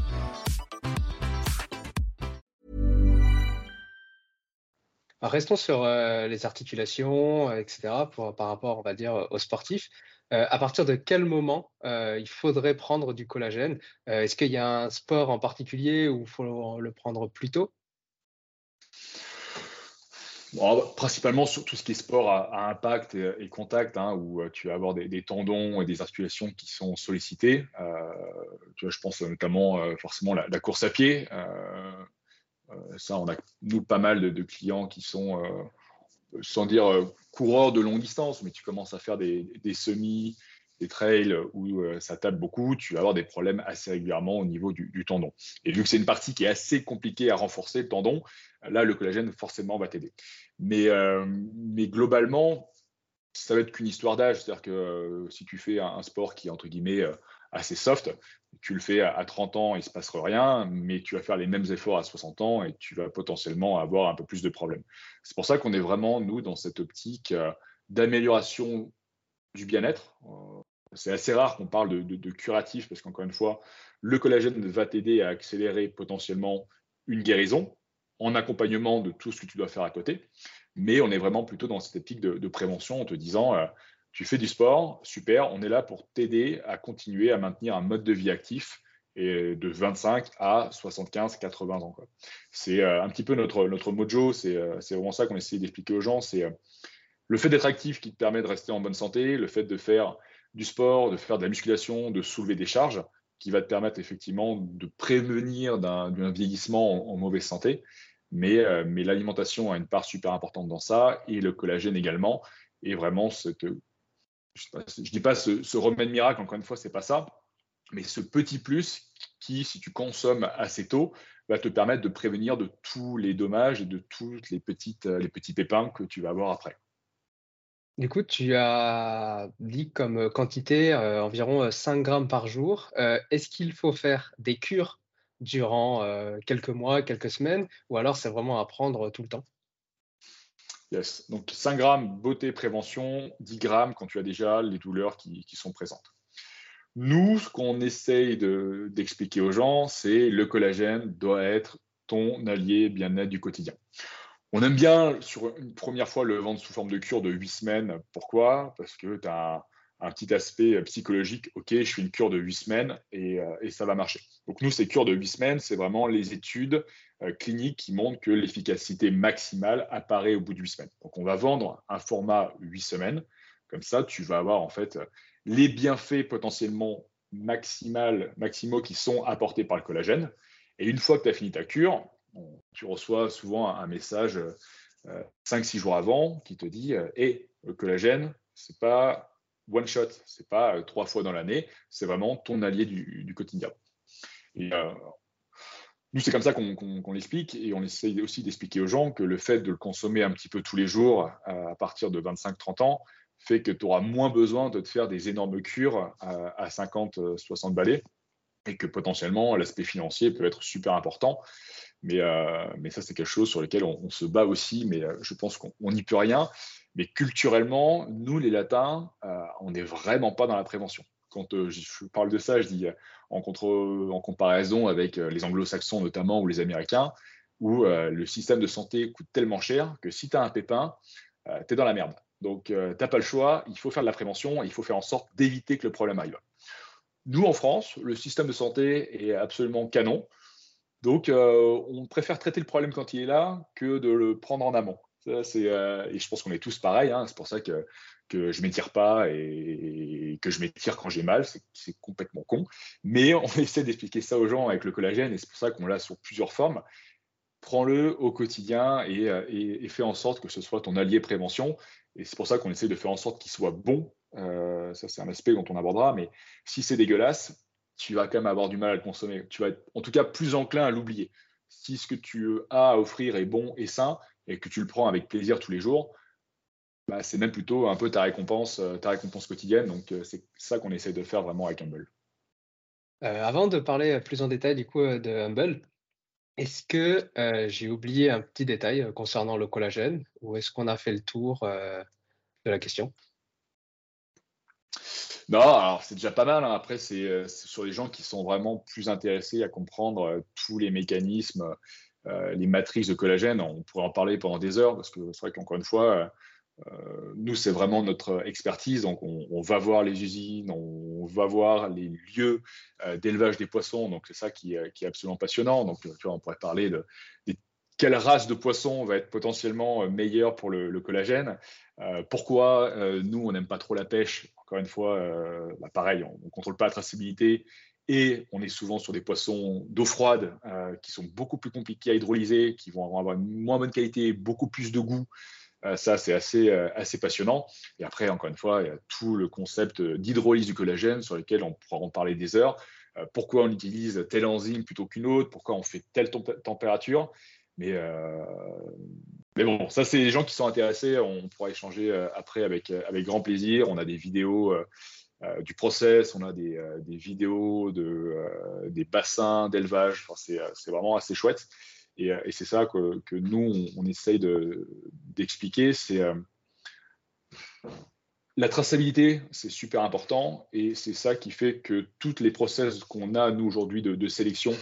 Restons sur euh, les articulations, euh, etc., par rapport, on va dire, aux sportifs. Euh, à partir de quel moment il faudrait prendre du collagène? Est-ce qu'il y a un sport en particulier où il faut le prendre plus tôt? Principalement sur tout ce qui est sport à, impact et, contact, hein, où tu vas avoir des, tendons et des articulations qui sont sollicités. Je pense notamment forcément la, la course à pied. Ça, on a nous pas mal de, clients qui sont, euh, sans dire euh, coureurs de longue distance, mais tu commences à faire des, des semis, des trails où euh, ça tape beaucoup, tu vas avoir des problèmes assez régulièrement au niveau du, tendon. Et vu que c'est une partie qui est assez compliquée à renforcer, le tendon, là, le collagène forcément va t'aider. Mais, euh, mais globalement, ça va être qu'une histoire d'âge. C'est-à-dire que euh, si tu fais un, sport qui est entre guillemets euh, assez soft, tu le fais à, à 30 ans, il ne se passera rien, mais tu vas faire les mêmes efforts à 60 ans et tu vas potentiellement avoir un peu plus de problèmes. C'est pour ça qu'on est vraiment, nous, dans cette optique euh, d'amélioration du bien-être. Euh, c'est assez rare qu'on parle de, curatif parce qu'encore une fois, le collagène va t'aider à accélérer potentiellement une guérison en accompagnement de tout ce que tu dois faire à côté. Mais on est vraiment plutôt dans cette optique de, de prévention en te disant, euh, tu fais du sport, super, on est là pour t'aider à continuer à maintenir un mode de vie actif et de 25 à 75, 80 ans. C'est euh, un petit peu notre, notre mojo, c'est euh, c'est vraiment ça qu'on essaie d'expliquer aux gens, c'est euh, le fait d'être actif qui te permet de rester en bonne santé, le fait de faire du sport, de faire de la musculation, de soulever des charges, qui va te permettre effectivement de prévenir d'un vieillissement en, mauvaise santé. Mais, mais l'alimentation a une part super importante dans ça, et le collagène également. Et vraiment, cette, je ne dis pas ce, remède miracle, encore une fois, c'est pas ça, mais ce petit plus qui, si tu consommes assez tôt, va te permettre de prévenir de tous les dommages et de tous les, petites, les petits pépins que tu vas avoir après. Du coup, tu as dit comme quantité euh, environ 5 grammes par jour. Euh, Est-ce qu'il faut faire des cures durant euh, quelques mois, quelques semaines, ou alors c'est vraiment à prendre tout le temps? Yes. Donc 5 grammes beauté prévention, 10 grammes quand tu as déjà les douleurs qui, sont présentes. Nous, ce qu'on essaye de- d'expliquer aux gens, c'est le collagène doit être ton allié bien-être du quotidien. On aime bien, sur une première fois, le vendre sous forme de cure de 8 semaines. Pourquoi? Parce que tu as un, petit aspect psychologique. OK, je fais une cure de 8 semaines et, euh, et ça va marcher. Donc nous, ces cures de 8 semaines, c'est vraiment les études euh, cliniques qui montrent que l'efficacité maximale apparaît au bout de 8 semaines. Donc on va vendre un format 8 semaines. Comme ça, tu vas avoir en fait les bienfaits potentiellement maximal, maximaux qui sont apportés par le collagène. Et une fois que tu as fini ta cure, tu reçois souvent un, message euh, 5-6 jours avant qui te dit euh, Hey, le collagène, c'est pas one shot, c'est pas euh, trois fois dans l'année, c'est vraiment ton allié du, du quotidien. Et euh, nous, c'est comme ça qu'on l'explique et on essaye aussi d'expliquer aux gens que le fait de le consommer un petit peu tous les jours à partir de 25-30 ans fait que tu auras moins besoin de te faire des énormes cures à, à 50-60 balais et que potentiellement l'aspect financier peut être super important. Mais, euh, ça, c'est quelque chose sur lequel on, se bat aussi, mais euh, je pense qu'on on n'y peut rien. Mais culturellement, nous, les latins, euh, on n'est vraiment pas dans la prévention. Quand je parle de ça, je dis en, comparaison avec les anglo-saxons notamment ou les américains, où le système de santé coûte tellement cher que si tu as un pépin, tu es dans la merde. Donc, tu n'as pas le choix, il faut faire de la prévention, il faut faire en sorte d'éviter que le problème arrive. Nous, en France, le système de santé est absolument canon. Donc, euh, on préfère traiter le problème quand il est là que de le prendre en amont. Ça, euh, et je pense qu'on est tous pareils. hein. C'est pour ça que, que je ne m'étire pas et, que je m'étire quand j'ai mal. C'est, c'est complètement con. Mais on essaie d'expliquer ça aux gens avec le collagène et c'est pour ça qu'on l'a sur plusieurs formes. Prends-le au quotidien et, euh, et, et fais en sorte que ce soit ton allié prévention. Et c'est pour ça qu'on essaie de faire en sorte qu'il soit bon. Euh, ça, c'est un aspect dont on abordera. Mais si c'est dégueulasse, tu vas quand même avoir du mal à le consommer. Tu vas être en tout cas plus enclin à l'oublier. Si ce que tu as à offrir est bon et sain et que tu le prends avec plaisir tous les jours, bah, c'est même plutôt un peu ta récompense, euh, ta récompense quotidienne. Donc euh, c'est ça qu'on essaie de faire vraiment avec Humble. Avant de parler plus en détail du coup de Humble, est-ce que j'ai oublié un petit détail concernant le collagène ou est-ce qu'on a fait le tour de la question? Non, alors c'est déjà pas mal. Hein. Après, c'est sur les gens qui sont vraiment plus intéressés à comprendre tous les mécanismes, les matrices de collagène. On pourrait en parler pendant des heures parce que c'est vrai qu'encore une fois, euh, nous, c'est vraiment notre expertise. Donc, on, va voir les usines, on va voir les lieux euh, d'élevage des poissons. Donc, c'est ça qui, est absolument passionnant. Donc, on pourrait parler de, quelle race de poisson va être potentiellement meilleure pour le, collagène. Euh, pourquoi nous, on n'aime pas trop la pêche? Encore une fois, bah, pareil, on ne contrôle pas la traçabilité et on est souvent sur des poissons d'eau froide qui sont beaucoup plus compliqués à hydrolyser, qui vont avoir une moins bonne qualité, beaucoup plus de goût. Euh, ça, c'est assez, euh, assez passionnant. Et après, encore une fois, il y a tout le concept d'hydrolyse du collagène sur lequel on pourra en parler des heures. Euh, pourquoi on utilise telle enzyme plutôt qu'une autre? Pourquoi on fait telle température? Mais, mais bon, ça, c'est les gens qui sont intéressés. On pourra échanger après avec, avec grand plaisir. On a des vidéos du process, on a des, vidéos de, des bassins d'élevage. Enfin, c'est vraiment assez chouette. Euh, et, c'est ça que, nous, on, essaye d'expliquer. c'est euh, la traçabilité, c'est super important et c'est ça qui fait que toutes les process qu'on a, nous, aujourd'hui, de, sélection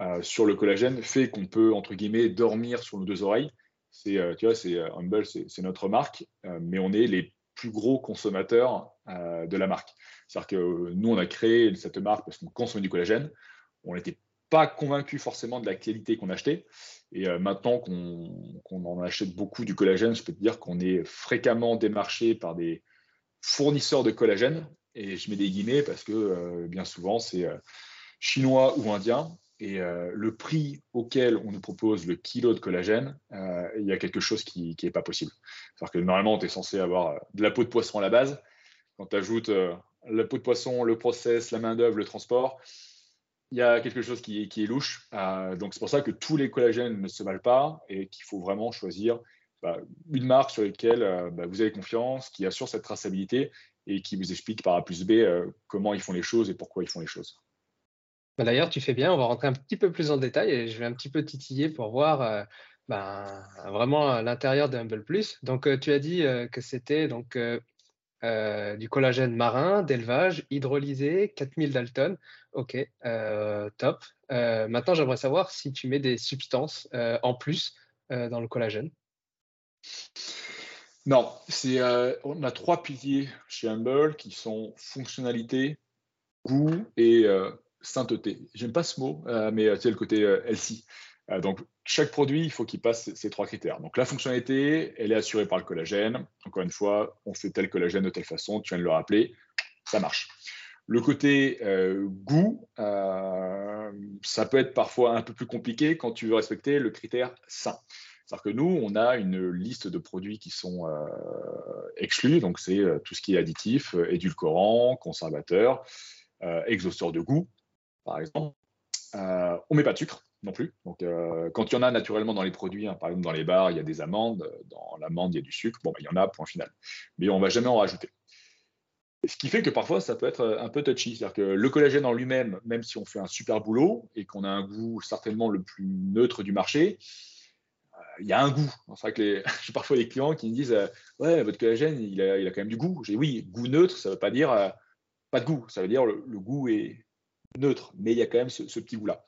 euh, sur le collagène, fait qu'on peut, entre guillemets, dormir sur nos deux oreilles. C'est, tu vois, c'est Humble, c'est, notre marque, mais on est les plus gros consommateurs de la marque. C'est-à-dire que nous, on a créé cette marque parce qu'on consomme du collagène. On était pas convaincu forcément de la qualité qu'on achetait. Et euh, maintenant qu'on en achète beaucoup du collagène, je peux te dire qu'on est fréquemment démarché par des fournisseurs de collagène. Et je mets des guillemets parce que euh, bien souvent, c'est euh, chinois ou indien. Et le prix auquel on nous propose le kilo de collagène, il y a quelque chose qui n'est pas possible. C'est-à-dire que normalement, tu es censé avoir de la peau de poisson à la base. Quand tu ajoutes la peau de poisson, le process, la main-d'œuvre, le transport, il y a quelque chose qui, est louche. Euh, donc c'est pour ça que tous les collagènes ne se valent pas et qu'il faut vraiment choisir bah, une marque sur laquelle euh, bah, vous avez confiance, qui assure cette traçabilité et qui vous explique par A plus B euh, comment ils font les choses et pourquoi ils font les choses. Bah, d'ailleurs, tu fais bien, on va rentrer un petit peu plus en détail et je vais un petit peu titiller pour voir vraiment l'intérieur de Humble Plus. Donc tu as dit que c'était donc euh, du collagène marin, d'élevage, hydrolysé, 4000 Dalton. Ok, euh, top. Euh, maintenant, j'aimerais savoir si tu mets des substances en plus dans le collagène. Non, on a trois piliers chez Humble qui sont fonctionnalité, goût et sainteté. J'aime pas ce mot, mais c'est le côté. Euh, donc, chaque produit, il faut qu'il passe ces, trois critères. Donc, la fonctionnalité, elle est assurée par le collagène. Encore une fois, on fait tel collagène de telle façon, tu viens de le rappeler, ça marche. Le côté euh, goût, euh, ça peut être parfois un peu plus compliqué quand tu veux respecter le critère sain. C'est-à-dire que nous, on a une liste de produits qui sont exclus, donc c'est tout ce qui est additif, édulcorant, conservateur, exhausteur de goût, par exemple. on ne met pas de sucre, non plus. Donc, euh, quand il y en a naturellement dans les produits, hein, par exemple dans les bars, il y a des amandes, dans l'amande, il y a du sucre, bon, bah, il y en a, point final. Mais on ne va jamais en rajouter. Ce qui fait que parfois, ça peut être euh, un peu touchy. C'est-à-dire que le collagène en lui-même, même si on fait un super boulot et qu'on a un goût certainement le plus neutre du marché, euh, il y a un goût. C'est vrai que j'ai parfois des clients qui me disent Ouais, votre collagène, il a, quand même du goût. J'ai oui, goût neutre, ça ne veut pas dire pas de goût. Ça veut dire le, goût est neutre, mais il y a quand même ce, petit goût-là.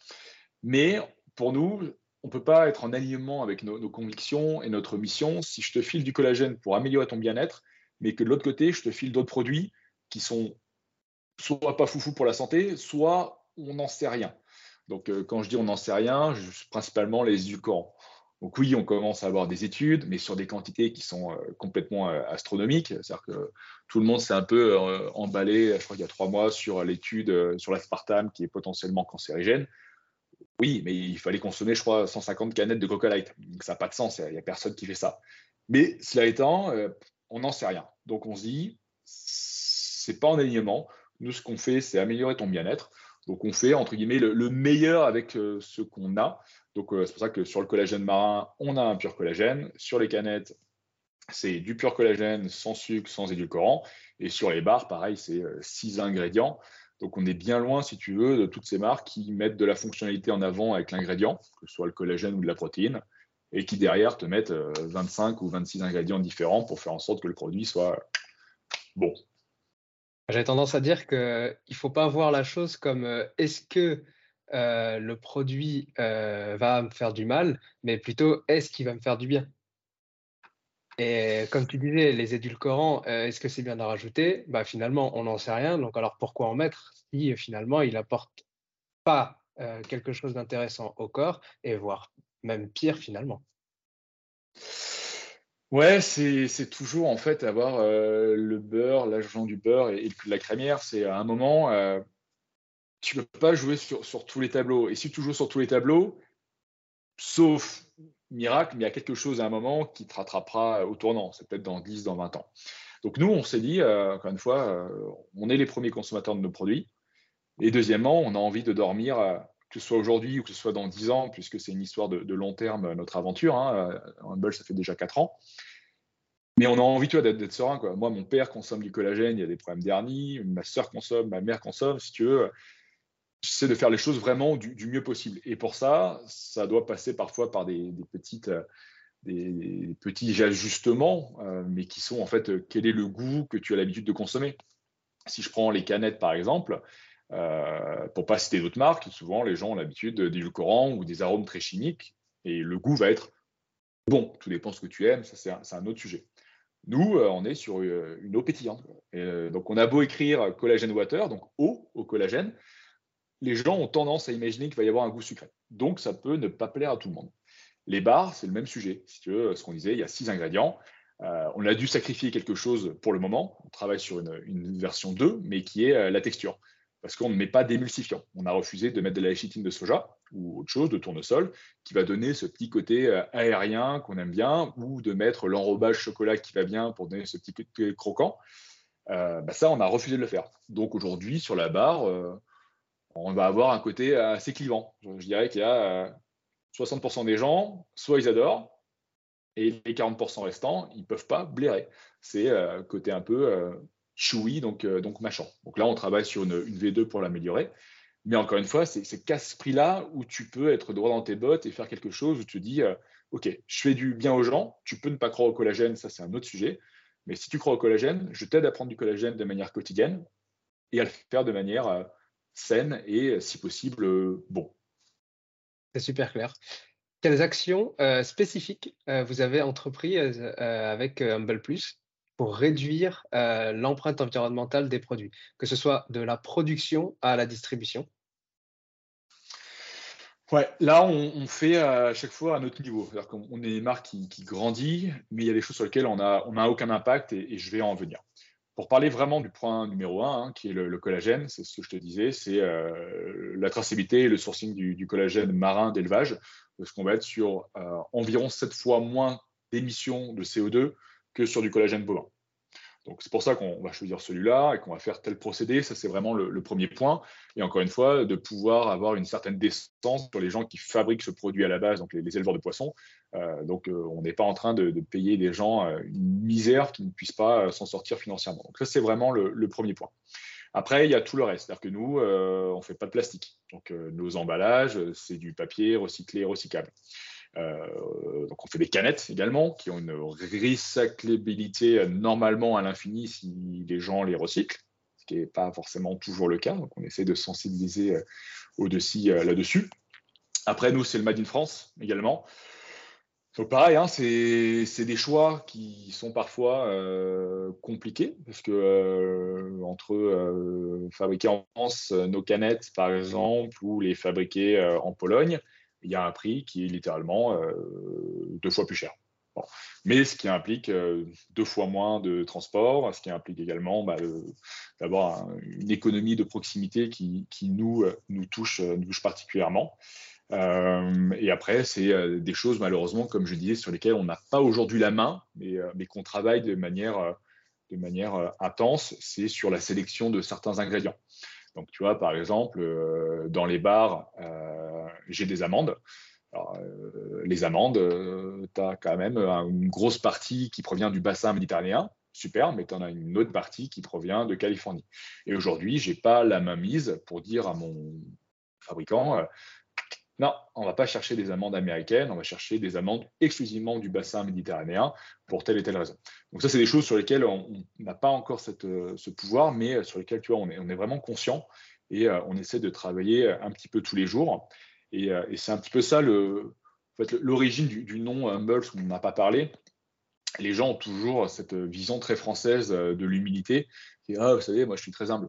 Mais pour nous, on ne peut pas être en alignement avec nos, convictions et notre mission si je te file du collagène pour améliorer ton bien-être, mais que de l'autre côté, je te file d'autres produits qui sont soit pas foufou pour la santé, soit on n'en sait rien. Donc, euh, quand je dis on n'en sait rien, je, principalement les édulcorants. Donc oui, on commence à avoir des études, mais sur des quantités qui sont euh, complètement euh, astronomiques. C'est-à-dire que tout le monde s'est un peu emballé, je crois qu'il y a trois mois, sur l'étude sur l'aspartame qui est potentiellement cancérigène. Oui, mais il fallait consommer, je crois, 150 canettes de Coca Light. Donc ça n'a pas de sens, il n'y a, personne qui fait ça. Mais cela étant, euh, on n'en sait rien. Donc on se dit, c'est pas en alignement. Nous, ce qu'on fait, c'est améliorer ton bien-être. Donc on fait, entre guillemets, le, meilleur avec euh, ce qu'on a. Donc euh, c'est pour ça que sur le collagène marin, on a un pur collagène. Sur les canettes, c'est du pur collagène sans sucre, sans édulcorant. Et sur les barres, pareil, c'est six ingrédients. Donc on est bien loin, si tu veux, de toutes ces marques qui mettent de la fonctionnalité en avant avec l'ingrédient, que ce soit le collagène ou de la protéine. et qui derrière te mettent 25 ou 26 ingrédients différents pour faire en sorte que le produit soit bon. J'ai tendance à dire qu'il ne faut pas voir la chose comme est-ce que le produit va me faire du mal, mais plutôt est-ce qu'il va me faire du bien? Et comme tu disais, les édulcorants, est-ce que c'est bien d'en rajouter? Bah, Finalement, on n'en sait rien. Donc, alors pourquoi en mettre si finalement il n'apporte pas quelque chose d'intéressant au corps et voire même pire finalement? Ouais, c'est toujours en fait avoir le beurre, l'agent du beurre et, la crémière. C'est à un moment, tu ne peux pas jouer sur, sur, tous les tableaux. Et si tu joues sur tous les tableaux, sauf miracle, mais il y a quelque chose à un moment qui te rattrapera au tournant. C'est peut-être dans 10, dans 20 ans. Donc nous, on s'est dit, euh, encore une fois, euh, on est les premiers consommateurs de nos produits. Et deuxièmement, on a envie de dormir, euh, que ce soit aujourd'hui ou que ce soit dans 10 ans, puisque c'est une histoire de, long terme, notre aventure. Hein. Humble, ça fait déjà 4 ans. Mais on a envie d'être serein. Quoi. Moi, mon père consomme du collagène, il y a des problèmes d'hernie. Ma soeur consomme, ma mère consomme. Si tu veux, c'est de faire les choses vraiment du, mieux possible. Et pour ça, ça doit passer parfois par des, petites, euh, des, petits ajustements, euh, mais qui sont en fait euh, quel est le goût que tu as l'habitude de consommer? Si je prends les canettes par exemple, euh, pour pas citer d'autres marques, souvent les gens ont l'habitude d'édulcorants ou des arômes très chimiques, et le goût va être bon. Tout dépend de ce que tu aimes, ça c'est un, autre sujet. Nous, on est sur une eau pétillante. donc on a beau écrire collagène water, donc eau au collagène, les gens ont tendance à imaginer qu'il va y avoir un goût sucré. Donc, ça peut ne pas plaire à tout le monde. Les bars, c'est le même sujet. Si ce qu'on disait, il y a six ingrédients. Euh, on a dû sacrifier quelque chose pour le moment. On travaille sur une, version 2, mais qui est euh, la texture. Parce qu'on ne met pas d'émulsifiant. On a refusé de mettre de la léchitine de soja ou autre chose, de tournesol, qui va donner ce petit côté euh, aérien qu'on aime bien, ou de mettre l'enrobage chocolat qui va bien pour donner ce petit côté croquant. Bah ça, on a refusé de le faire. Donc aujourd'hui, sur la barre, on va avoir un côté assez clivant. Je dirais qu'il y a 60% euh, des gens, soit ils adorent, et les 40% restants, ils ne peuvent pas blairer. C'est euh, côté un peu euh, chewy, donc, donc mâchant. Donc là, on travaille sur une, V2 pour l'améliorer. Mais encore une fois, c'est qu'à ce prix-là où tu peux être droit dans tes bottes et faire quelque chose où tu dis, OK, je fais du bien aux gens, tu peux ne pas croire au collagène, ça c'est un autre sujet. Mais si tu crois au collagène, je t'aide à prendre du collagène de manière quotidienne et à le faire de manière saine et, si possible, euh, bon. C'est super clair. Quelles actions euh, spécifiques euh, vous avez entreprises avec Humble Plus? Pour réduire l'empreinte environnementale des produits, que ce soit de la production à la distribution? Ouais, là, on, fait à chaque fois à notre niveau. C'est-à-dire est une marque qui, grandit, mais il y a des choses sur lesquelles on n'a on a aucun impact et, je vais en venir. Pour parler vraiment du point numéro un, hein, qui est le, collagène, c'est ce que je te disais, c'est euh, la traçabilité et le sourcing du, collagène marin d'élevage, parce qu'on va être sur euh, environ 7 fois moins d'émissions de CO2 que sur du collagène bovin. Donc c'est pour ça qu'on va choisir celui-là et qu'on va faire tel procédé. Ça, c'est vraiment le, premier point. Et encore une fois, de pouvoir avoir une certaine décence sur les gens qui fabriquent ce produit à la base, donc les, éleveurs de poissons. Euh, donc euh, on n'est pas en train de, payer des gens euh, une misère qui ne puissent pas s'en sortir financièrement. Donc ça, c'est vraiment le, premier point. Après, il y a tout le reste. C'est-à-dire que nous, on ne fait pas de plastique. Donc nos emballages, c'est du papier recyclé, recyclable. Euh, donc on fait des canettes également qui ont une recyclabilité euh, normalement à l'infini si les gens les recyclent, ce qui n'est pas forcément toujours le cas. Donc on essaie de sensibiliser euh, au-dessus là-dessus. Après nous, c'est le Made in France également. Pareil, hein, c'est des choix qui sont parfois compliqués parce que entre fabriquer en France nos canettes par exemple ou les fabriquer en Pologne, il y a un prix qui est littéralement euh, deux fois plus cher. Mais ce qui implique euh, deux fois moins de transport, ce qui implique également bah, d'avoir une économie de proximité qui, nous, euh, nous, touche, particulièrement. et après, c'est des choses, malheureusement, comme je disais, sur lesquelles on n'a pas aujourd'hui la main, mais, qu'on travaille de manière, de manière intense, c'est sur la sélection de certains ingrédients. Donc, tu vois, par exemple, dans les bars, j'ai des amandes. Euh, les amandes, tu as quand même une grosse partie qui provient du bassin méditerranéen, super, mais tu en as une autre partie qui provient de Californie. Et aujourd'hui, je n'ai pas la main mise pour dire à mon fabricant, Non, on ne va pas chercher des amandes américaines, on va chercher des amandes exclusivement du bassin méditerranéen pour telle et telle raison. Donc ça, c'est des choses sur lesquelles on n'a pas encore euh, ce pouvoir, mais sur lesquelles tu vois, on, est, on est vraiment conscient et on essaie de travailler un petit peu tous les jours. Et, c'est un petit peu ça l'origine du, du, nom Humble, on n'a pas parlé les gens ont toujours cette vision très française euh, de l'humilité, qui ah, vous savez, moi je suis très humble.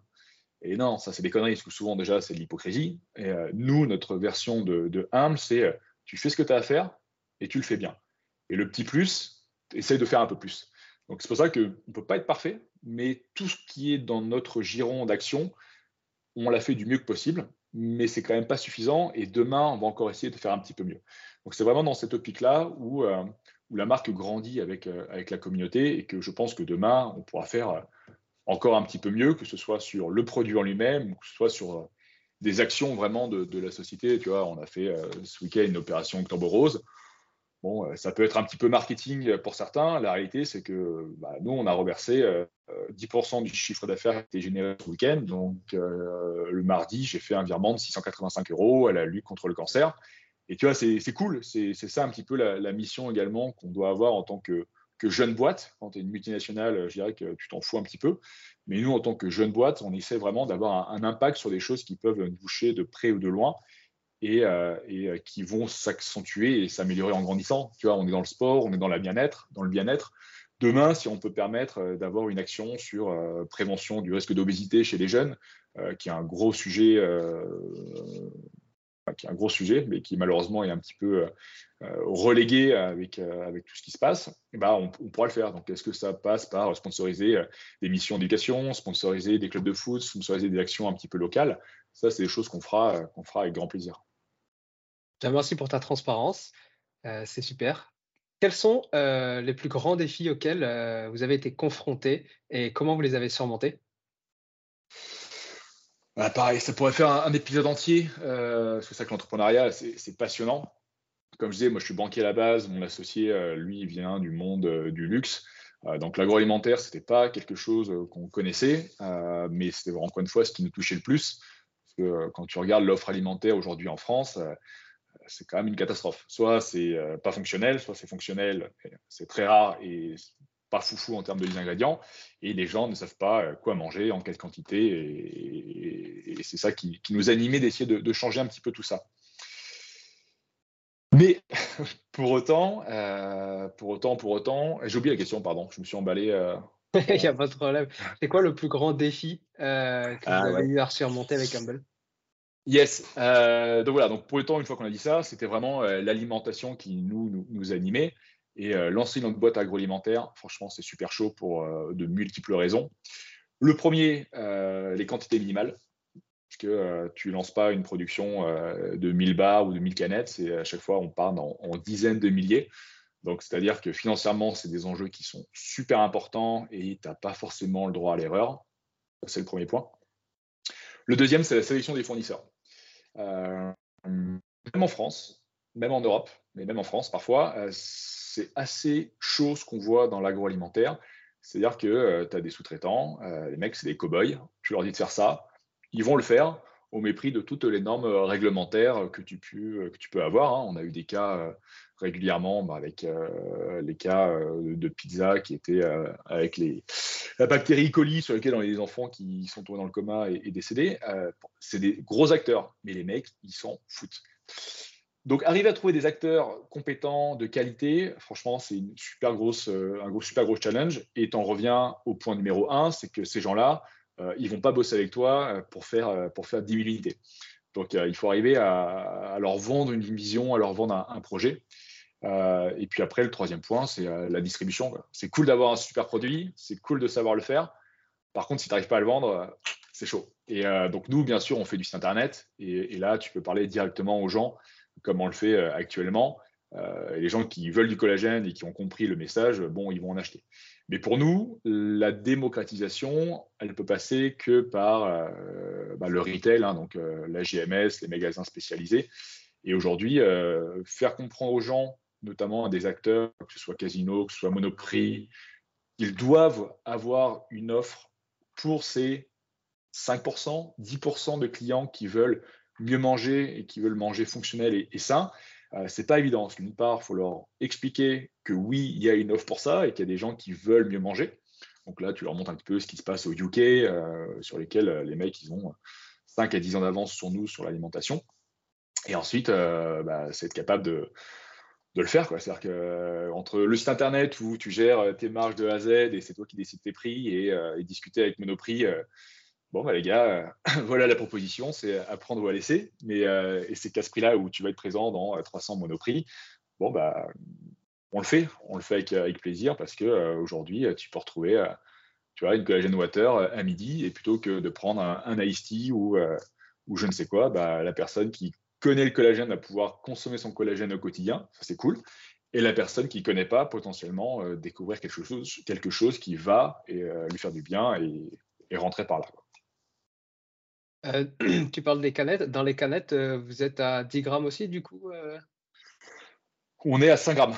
Et non, ça c'est des conneries, parce que souvent déjà c'est de l'hypocrisie. Et euh, nous, notre version de, humble, c'est euh, tu fais ce que tu as à faire et tu le fais bien. Et le petit plus, essaye de faire un peu plus. Donc c'est pour ça qu'on ne peut pas être parfait, mais tout ce qui est dans notre giron d'action, on l'a fait du mieux que possible, mais c'est quand même pas suffisant. Et demain, on va encore essayer de faire un petit peu mieux. Donc c'est vraiment dans cette optique-là où où la marque grandit avec, euh, avec la communauté et que je pense que demain, on pourra faire euh, encore un petit peu mieux, que ce soit sur le produit en lui-même que ce soit sur euh, des actions vraiment de, la société. Tu vois, on a fait ce week-end une opération Octobre Rose. Bon, ça peut être un petit peu marketing pour certains. La réalité, c'est que bah, nous, on a reversé 10% du chiffre d'affaires qui était généré ce week-end. Donc, le mardi, j'ai fait un virement de 685 euros à la lutte contre le cancer. Et tu vois, c'est cool. C'est ça un petit peu la, mission également qu'on doit avoir en tant que, jeune boîte. Quand tu es une multinationale, je dirais que tu t'en fous un petit peu. Mais nous, en tant que jeune boîte, on essaie vraiment d'avoir un, impact sur des choses qui peuvent nous toucher de près ou de loin et, euh, euh, qui vont s'accentuer et s'améliorer en grandissant. Tu vois, on est dans le sport, on est dans la bien-être, dans le bien-être. Demain, si on peut permettre euh, d'avoir une action sur prévention du risque d'obésité chez les jeunes, qui est un gros sujet qui est un gros sujet, mais qui malheureusement est un petit peu euh, euh, relégué avec, euh, tout ce qui se passe, bah, on, pourra le faire. Donc, est-ce que ça passe par sponsoriser des missions d'éducation, sponsoriser des clubs de foot, sponsoriser des actions un petit peu locales? Ça, c'est des choses qu'on fera, qu'on fera avec grand plaisir. Merci pour ta transparence. c'est super. Quels sont les plus grands défis auxquels vous avez été confrontés et comment vous les avez surmontés? Bah, pareil, ça pourrait faire un, épisode entier, euh, parce que ça que l'entrepreneuriat, c'est passionnant. Comme je disais, moi je suis banquier à la base, mon associé, euh, lui, vient du monde euh, du luxe. donc l'agroalimentaire, c'était pas quelque chose qu'on connaissait, mais c'était encore une fois ce qui nous touchait le plus. Parce que quand tu regardes l'offre alimentaire aujourd'hui en France, c'est quand même une catastrophe. Soit c'est pas fonctionnel, soit c'est fonctionnel, c'est très rare et pas foufou en termes de ingrédients, et les gens ne savent pas euh, quoi manger, en quelle quantité, et, c'est ça qui, nous animait d'essayer de, changer un petit peu tout ça. Mais pour autant, euh, pour autant, pour autant, j'ai oublié la question, pardon, je me suis emballé. Euh, Il n'y a pas de problème. C'est quoi le plus grand défi que ah, vous avez eu à surmonter avec Humble? Yes. donc voilà. Donc pour le temps, une fois qu'on a dit ça, c'était vraiment l'alimentation qui nous, nous animait. Et euh, lancer notre boîte agroalimentaire, franchement, c'est super chaud pour euh, de multiples raisons. Le premier, euh, les quantités minimales. Parce que tu lances pas une production de 1000 bars ou de 1000 canettes, c'est à chaque fois on parle en, dizaines de milliers. Donc, c'est-à-dire que financièrement, c'est des enjeux qui sont super importants et tu n'as pas forcément le droit à l'erreur. C'est le premier point. Le deuxième, c'est la sélection des fournisseurs. même en France, même en Europe, mais même en France parfois, c'est assez chaud ce qu'on voit dans l'agroalimentaire. C'est-à-dire que euh, tu as des sous-traitants, euh, les mecs, c'est des cow-boys, tu leur dis de faire ça, ils vont le faire au mépris de toutes les normes euh, réglementaires que tu, peux, que tu peux avoir. Hein. On a eu des cas régulièrement bah, avec les cas de pizza qui étaient avec les, la bactérie E. coli sur lesquels on a des enfants qui sont tombés dans le coma et, décédés. c'est des gros acteurs, mais les mecs, ils s'en foutent. Donc, arriver à trouver des acteurs compétents, de qualité, franchement, c'est une super grosse, euh, un super gros challenge. Et tu en reviens au point numéro un, c'est que ces gens-là, euh, ils vont pas bosser avec toi euh, pour faire, pour faire 10 000 unités. Donc, il faut arriver à, leur vendre une vision, à leur vendre un, projet. Et puis après, le troisième point, c'est la distribution. C'est cool d'avoir un super produit, c'est cool de savoir le faire. Par contre, si tu n'arrives pas à le vendre, c'est chaud. Et donc, nous, bien sûr, on fait du site internet. Et, là, tu peux parler directement aux gens comme on le fait euh, actuellement. Euh, les gens qui veulent du collagène et qui ont compris le message, bon, ils vont en acheter. Mais pour nous, la démocratisation, elle peut passer que par euh, bah, le retail, hein, donc la GMS, les magasins spécialisés. Et aujourd'hui, faire comprendre aux gens, notamment à des acteurs, que ce soit Casino, que ce soit Monoprix, qu'ils doivent avoir une offre pour ces 5%, 10% de clients qui veulent mieux manger et qui veulent manger fonctionnel et, sain, euh, c'est pas évident. D'une part, il faut leur expliquer que oui, il y a une offre pour ça et qu'il y a des gens qui veulent mieux manger. Donc là, tu leur montres un petit peu ce qui se passe au UK, euh, sur lesquels les mecs, ils ont 5 à 10 ans d'avance sur nous sur l'alimentation. Et ensuite, bah, c'est être capable de, de le faire. C'est-à-dire que euh, entre le site internet où tu gères euh, tes marges de A à Z et c'est toi qui décides tes prix et, euh, discuter avec Monoprix, bon bah les gars, voilà la proposition, c'est apprendre ou à laisser. Mais et c'est qu'à ce prix-là où tu vas être présent dans 300 Monoprix, bon bah on le fait, on le fait avec, plaisir parce que aujourd'hui tu peux retrouver tu vois, une collagen water à midi et plutôt que de prendre un, un iced tea ou, ou je ne sais quoi, bah, la personne qui connaît le collagène va pouvoir consommer son collagène au quotidien, ça c'est cool. Et la personne qui ne connaît pas, potentiellement, euh, découvrir quelque chose, quelque chose qui va et, euh, lui faire du bien et, rentrer par là. Euh, tu parles des canettes. Dans les canettes, vous êtes à 10 grammes aussi, du coup On est à 5 grammes.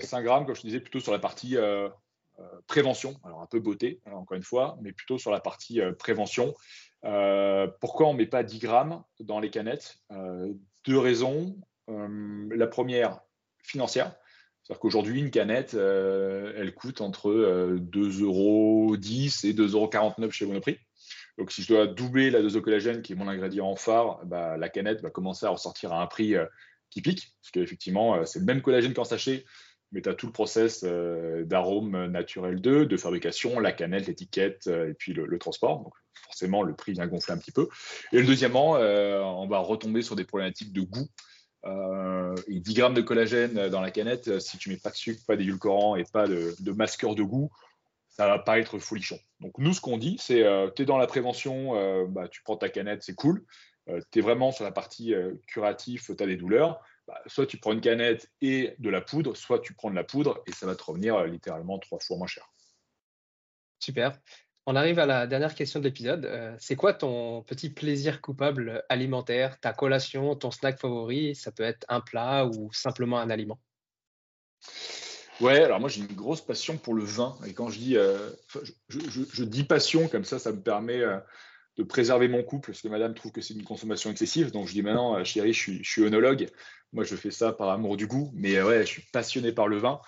5 grammes, comme je te disais, plutôt sur la partie prévention. Alors un peu beauté, encore une fois, mais plutôt sur la partie prévention. Euh, pourquoi on ne met pas 10 grammes dans les canettes? Euh, Deux raisons. Euh, la première, financière. C'est-à-dire qu'aujourd'hui, une canette, elle coûte entre 2,10 euros et 2,49 euros chez Monoprix. Donc, si je dois doubler la dose de collagène, qui est mon ingrédient phare, bah, la canette va commencer à ressortir à un prix qui pique, parce qu'effectivement, c'est le même collagène qu'en sachet, mais tu as tout le process d'arôme naturel 2, de fabrication, la canette, l'étiquette et puis le, transport. Donc, forcément, le prix vient gonfler un petit peu. Et le deuxièmement, euh, on va retomber sur des problématiques de goût. Euh, et 10 grammes de collagène dans la canette, euh, si tu mets pas de sucre, pas d'édulcorant et pas de, masqueur de goût, ça va pas être folichon. Donc nous, ce qu'on dit, c'est tu es dans la prévention, bah, tu prends ta canette, c'est cool. tu es vraiment sur la partie curatif, tu as des douleurs. Bah, soit tu prends une canette et de la poudre, soit tu prends de la poudre et ça va te revenir littéralement trois fois moins cher. Super. On arrive à la dernière question de l'épisode. Euh, c'est quoi ton petit plaisir coupable alimentaire, ta collation, ton snack favori? Ça peut être un plat ou simplement un aliment. Ouais, alors moi j'ai une grosse passion pour le vin. Et quand je dis, euh, je, dis passion, comme ça, ça me permet euh, de préserver mon couple, parce que madame trouve que c'est une consommation excessive. Donc je dis maintenant, chérie, je suis, je suis œnologue. Moi je fais ça par amour du goût. Mais ouais, je suis passionné par le vin.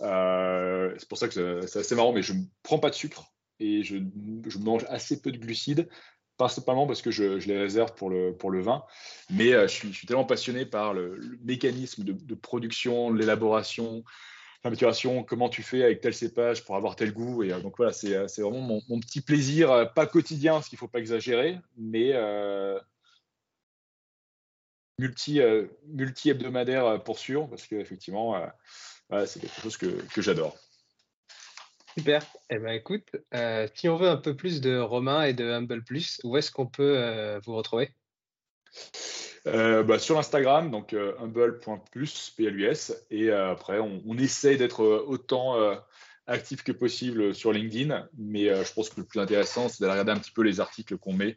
c'est pour ça que c'est assez marrant, mais je ne prends pas de sucre et je, mange assez peu de glucides, principalement parce que je, les réserve pour le, pour le vin. Mais euh, je, suis, tellement passionné par le, mécanisme de, production, l'élaboration, la maturation, comment tu fais avec tel cépage pour avoir tel goût. Et euh, donc voilà, c'est euh, vraiment mon, petit plaisir, pas quotidien, parce qu'il ne faut pas exagérer, mais multi, multi-hebdomadaire pour sûr, parce qu'effectivement, c'est quelque chose que, que j'adore. Super. Eh ben, écoute, euh, si on veut un peu plus de Romain et de Humble Plus, où est-ce qu'on peut euh, vous retrouver? Euh, bah, sur l'Instagram, donc humble.plus, PLUS. Et après, on, essaye d'être autant actif que possible sur LinkedIn. Mais je pense que le plus intéressant, c'est d'aller regarder un petit peu les articles qu'on met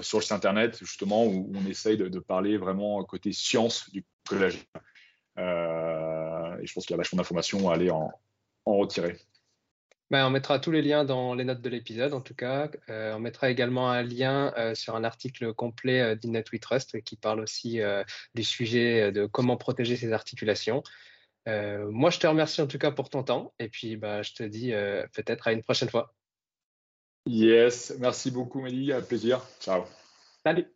sur le site internet, justement, où on essaye de, parler vraiment côté science du collège. et je pense qu'il y a vachement d'informations à aller en retirer. Ben, on mettra tous les liens dans les notes de l'épisode, en tout cas. Euh, on mettra également un lien euh, sur un article complet euh, d'Innet We Trust qui parle aussi du sujet de comment protéger ses articulations. moi, je te remercie en tout cas pour ton temps et puis bah, je te dis peut-être à une prochaine fois. Yes, merci beaucoup, Mélie. À plaisir. Ciao. Salut.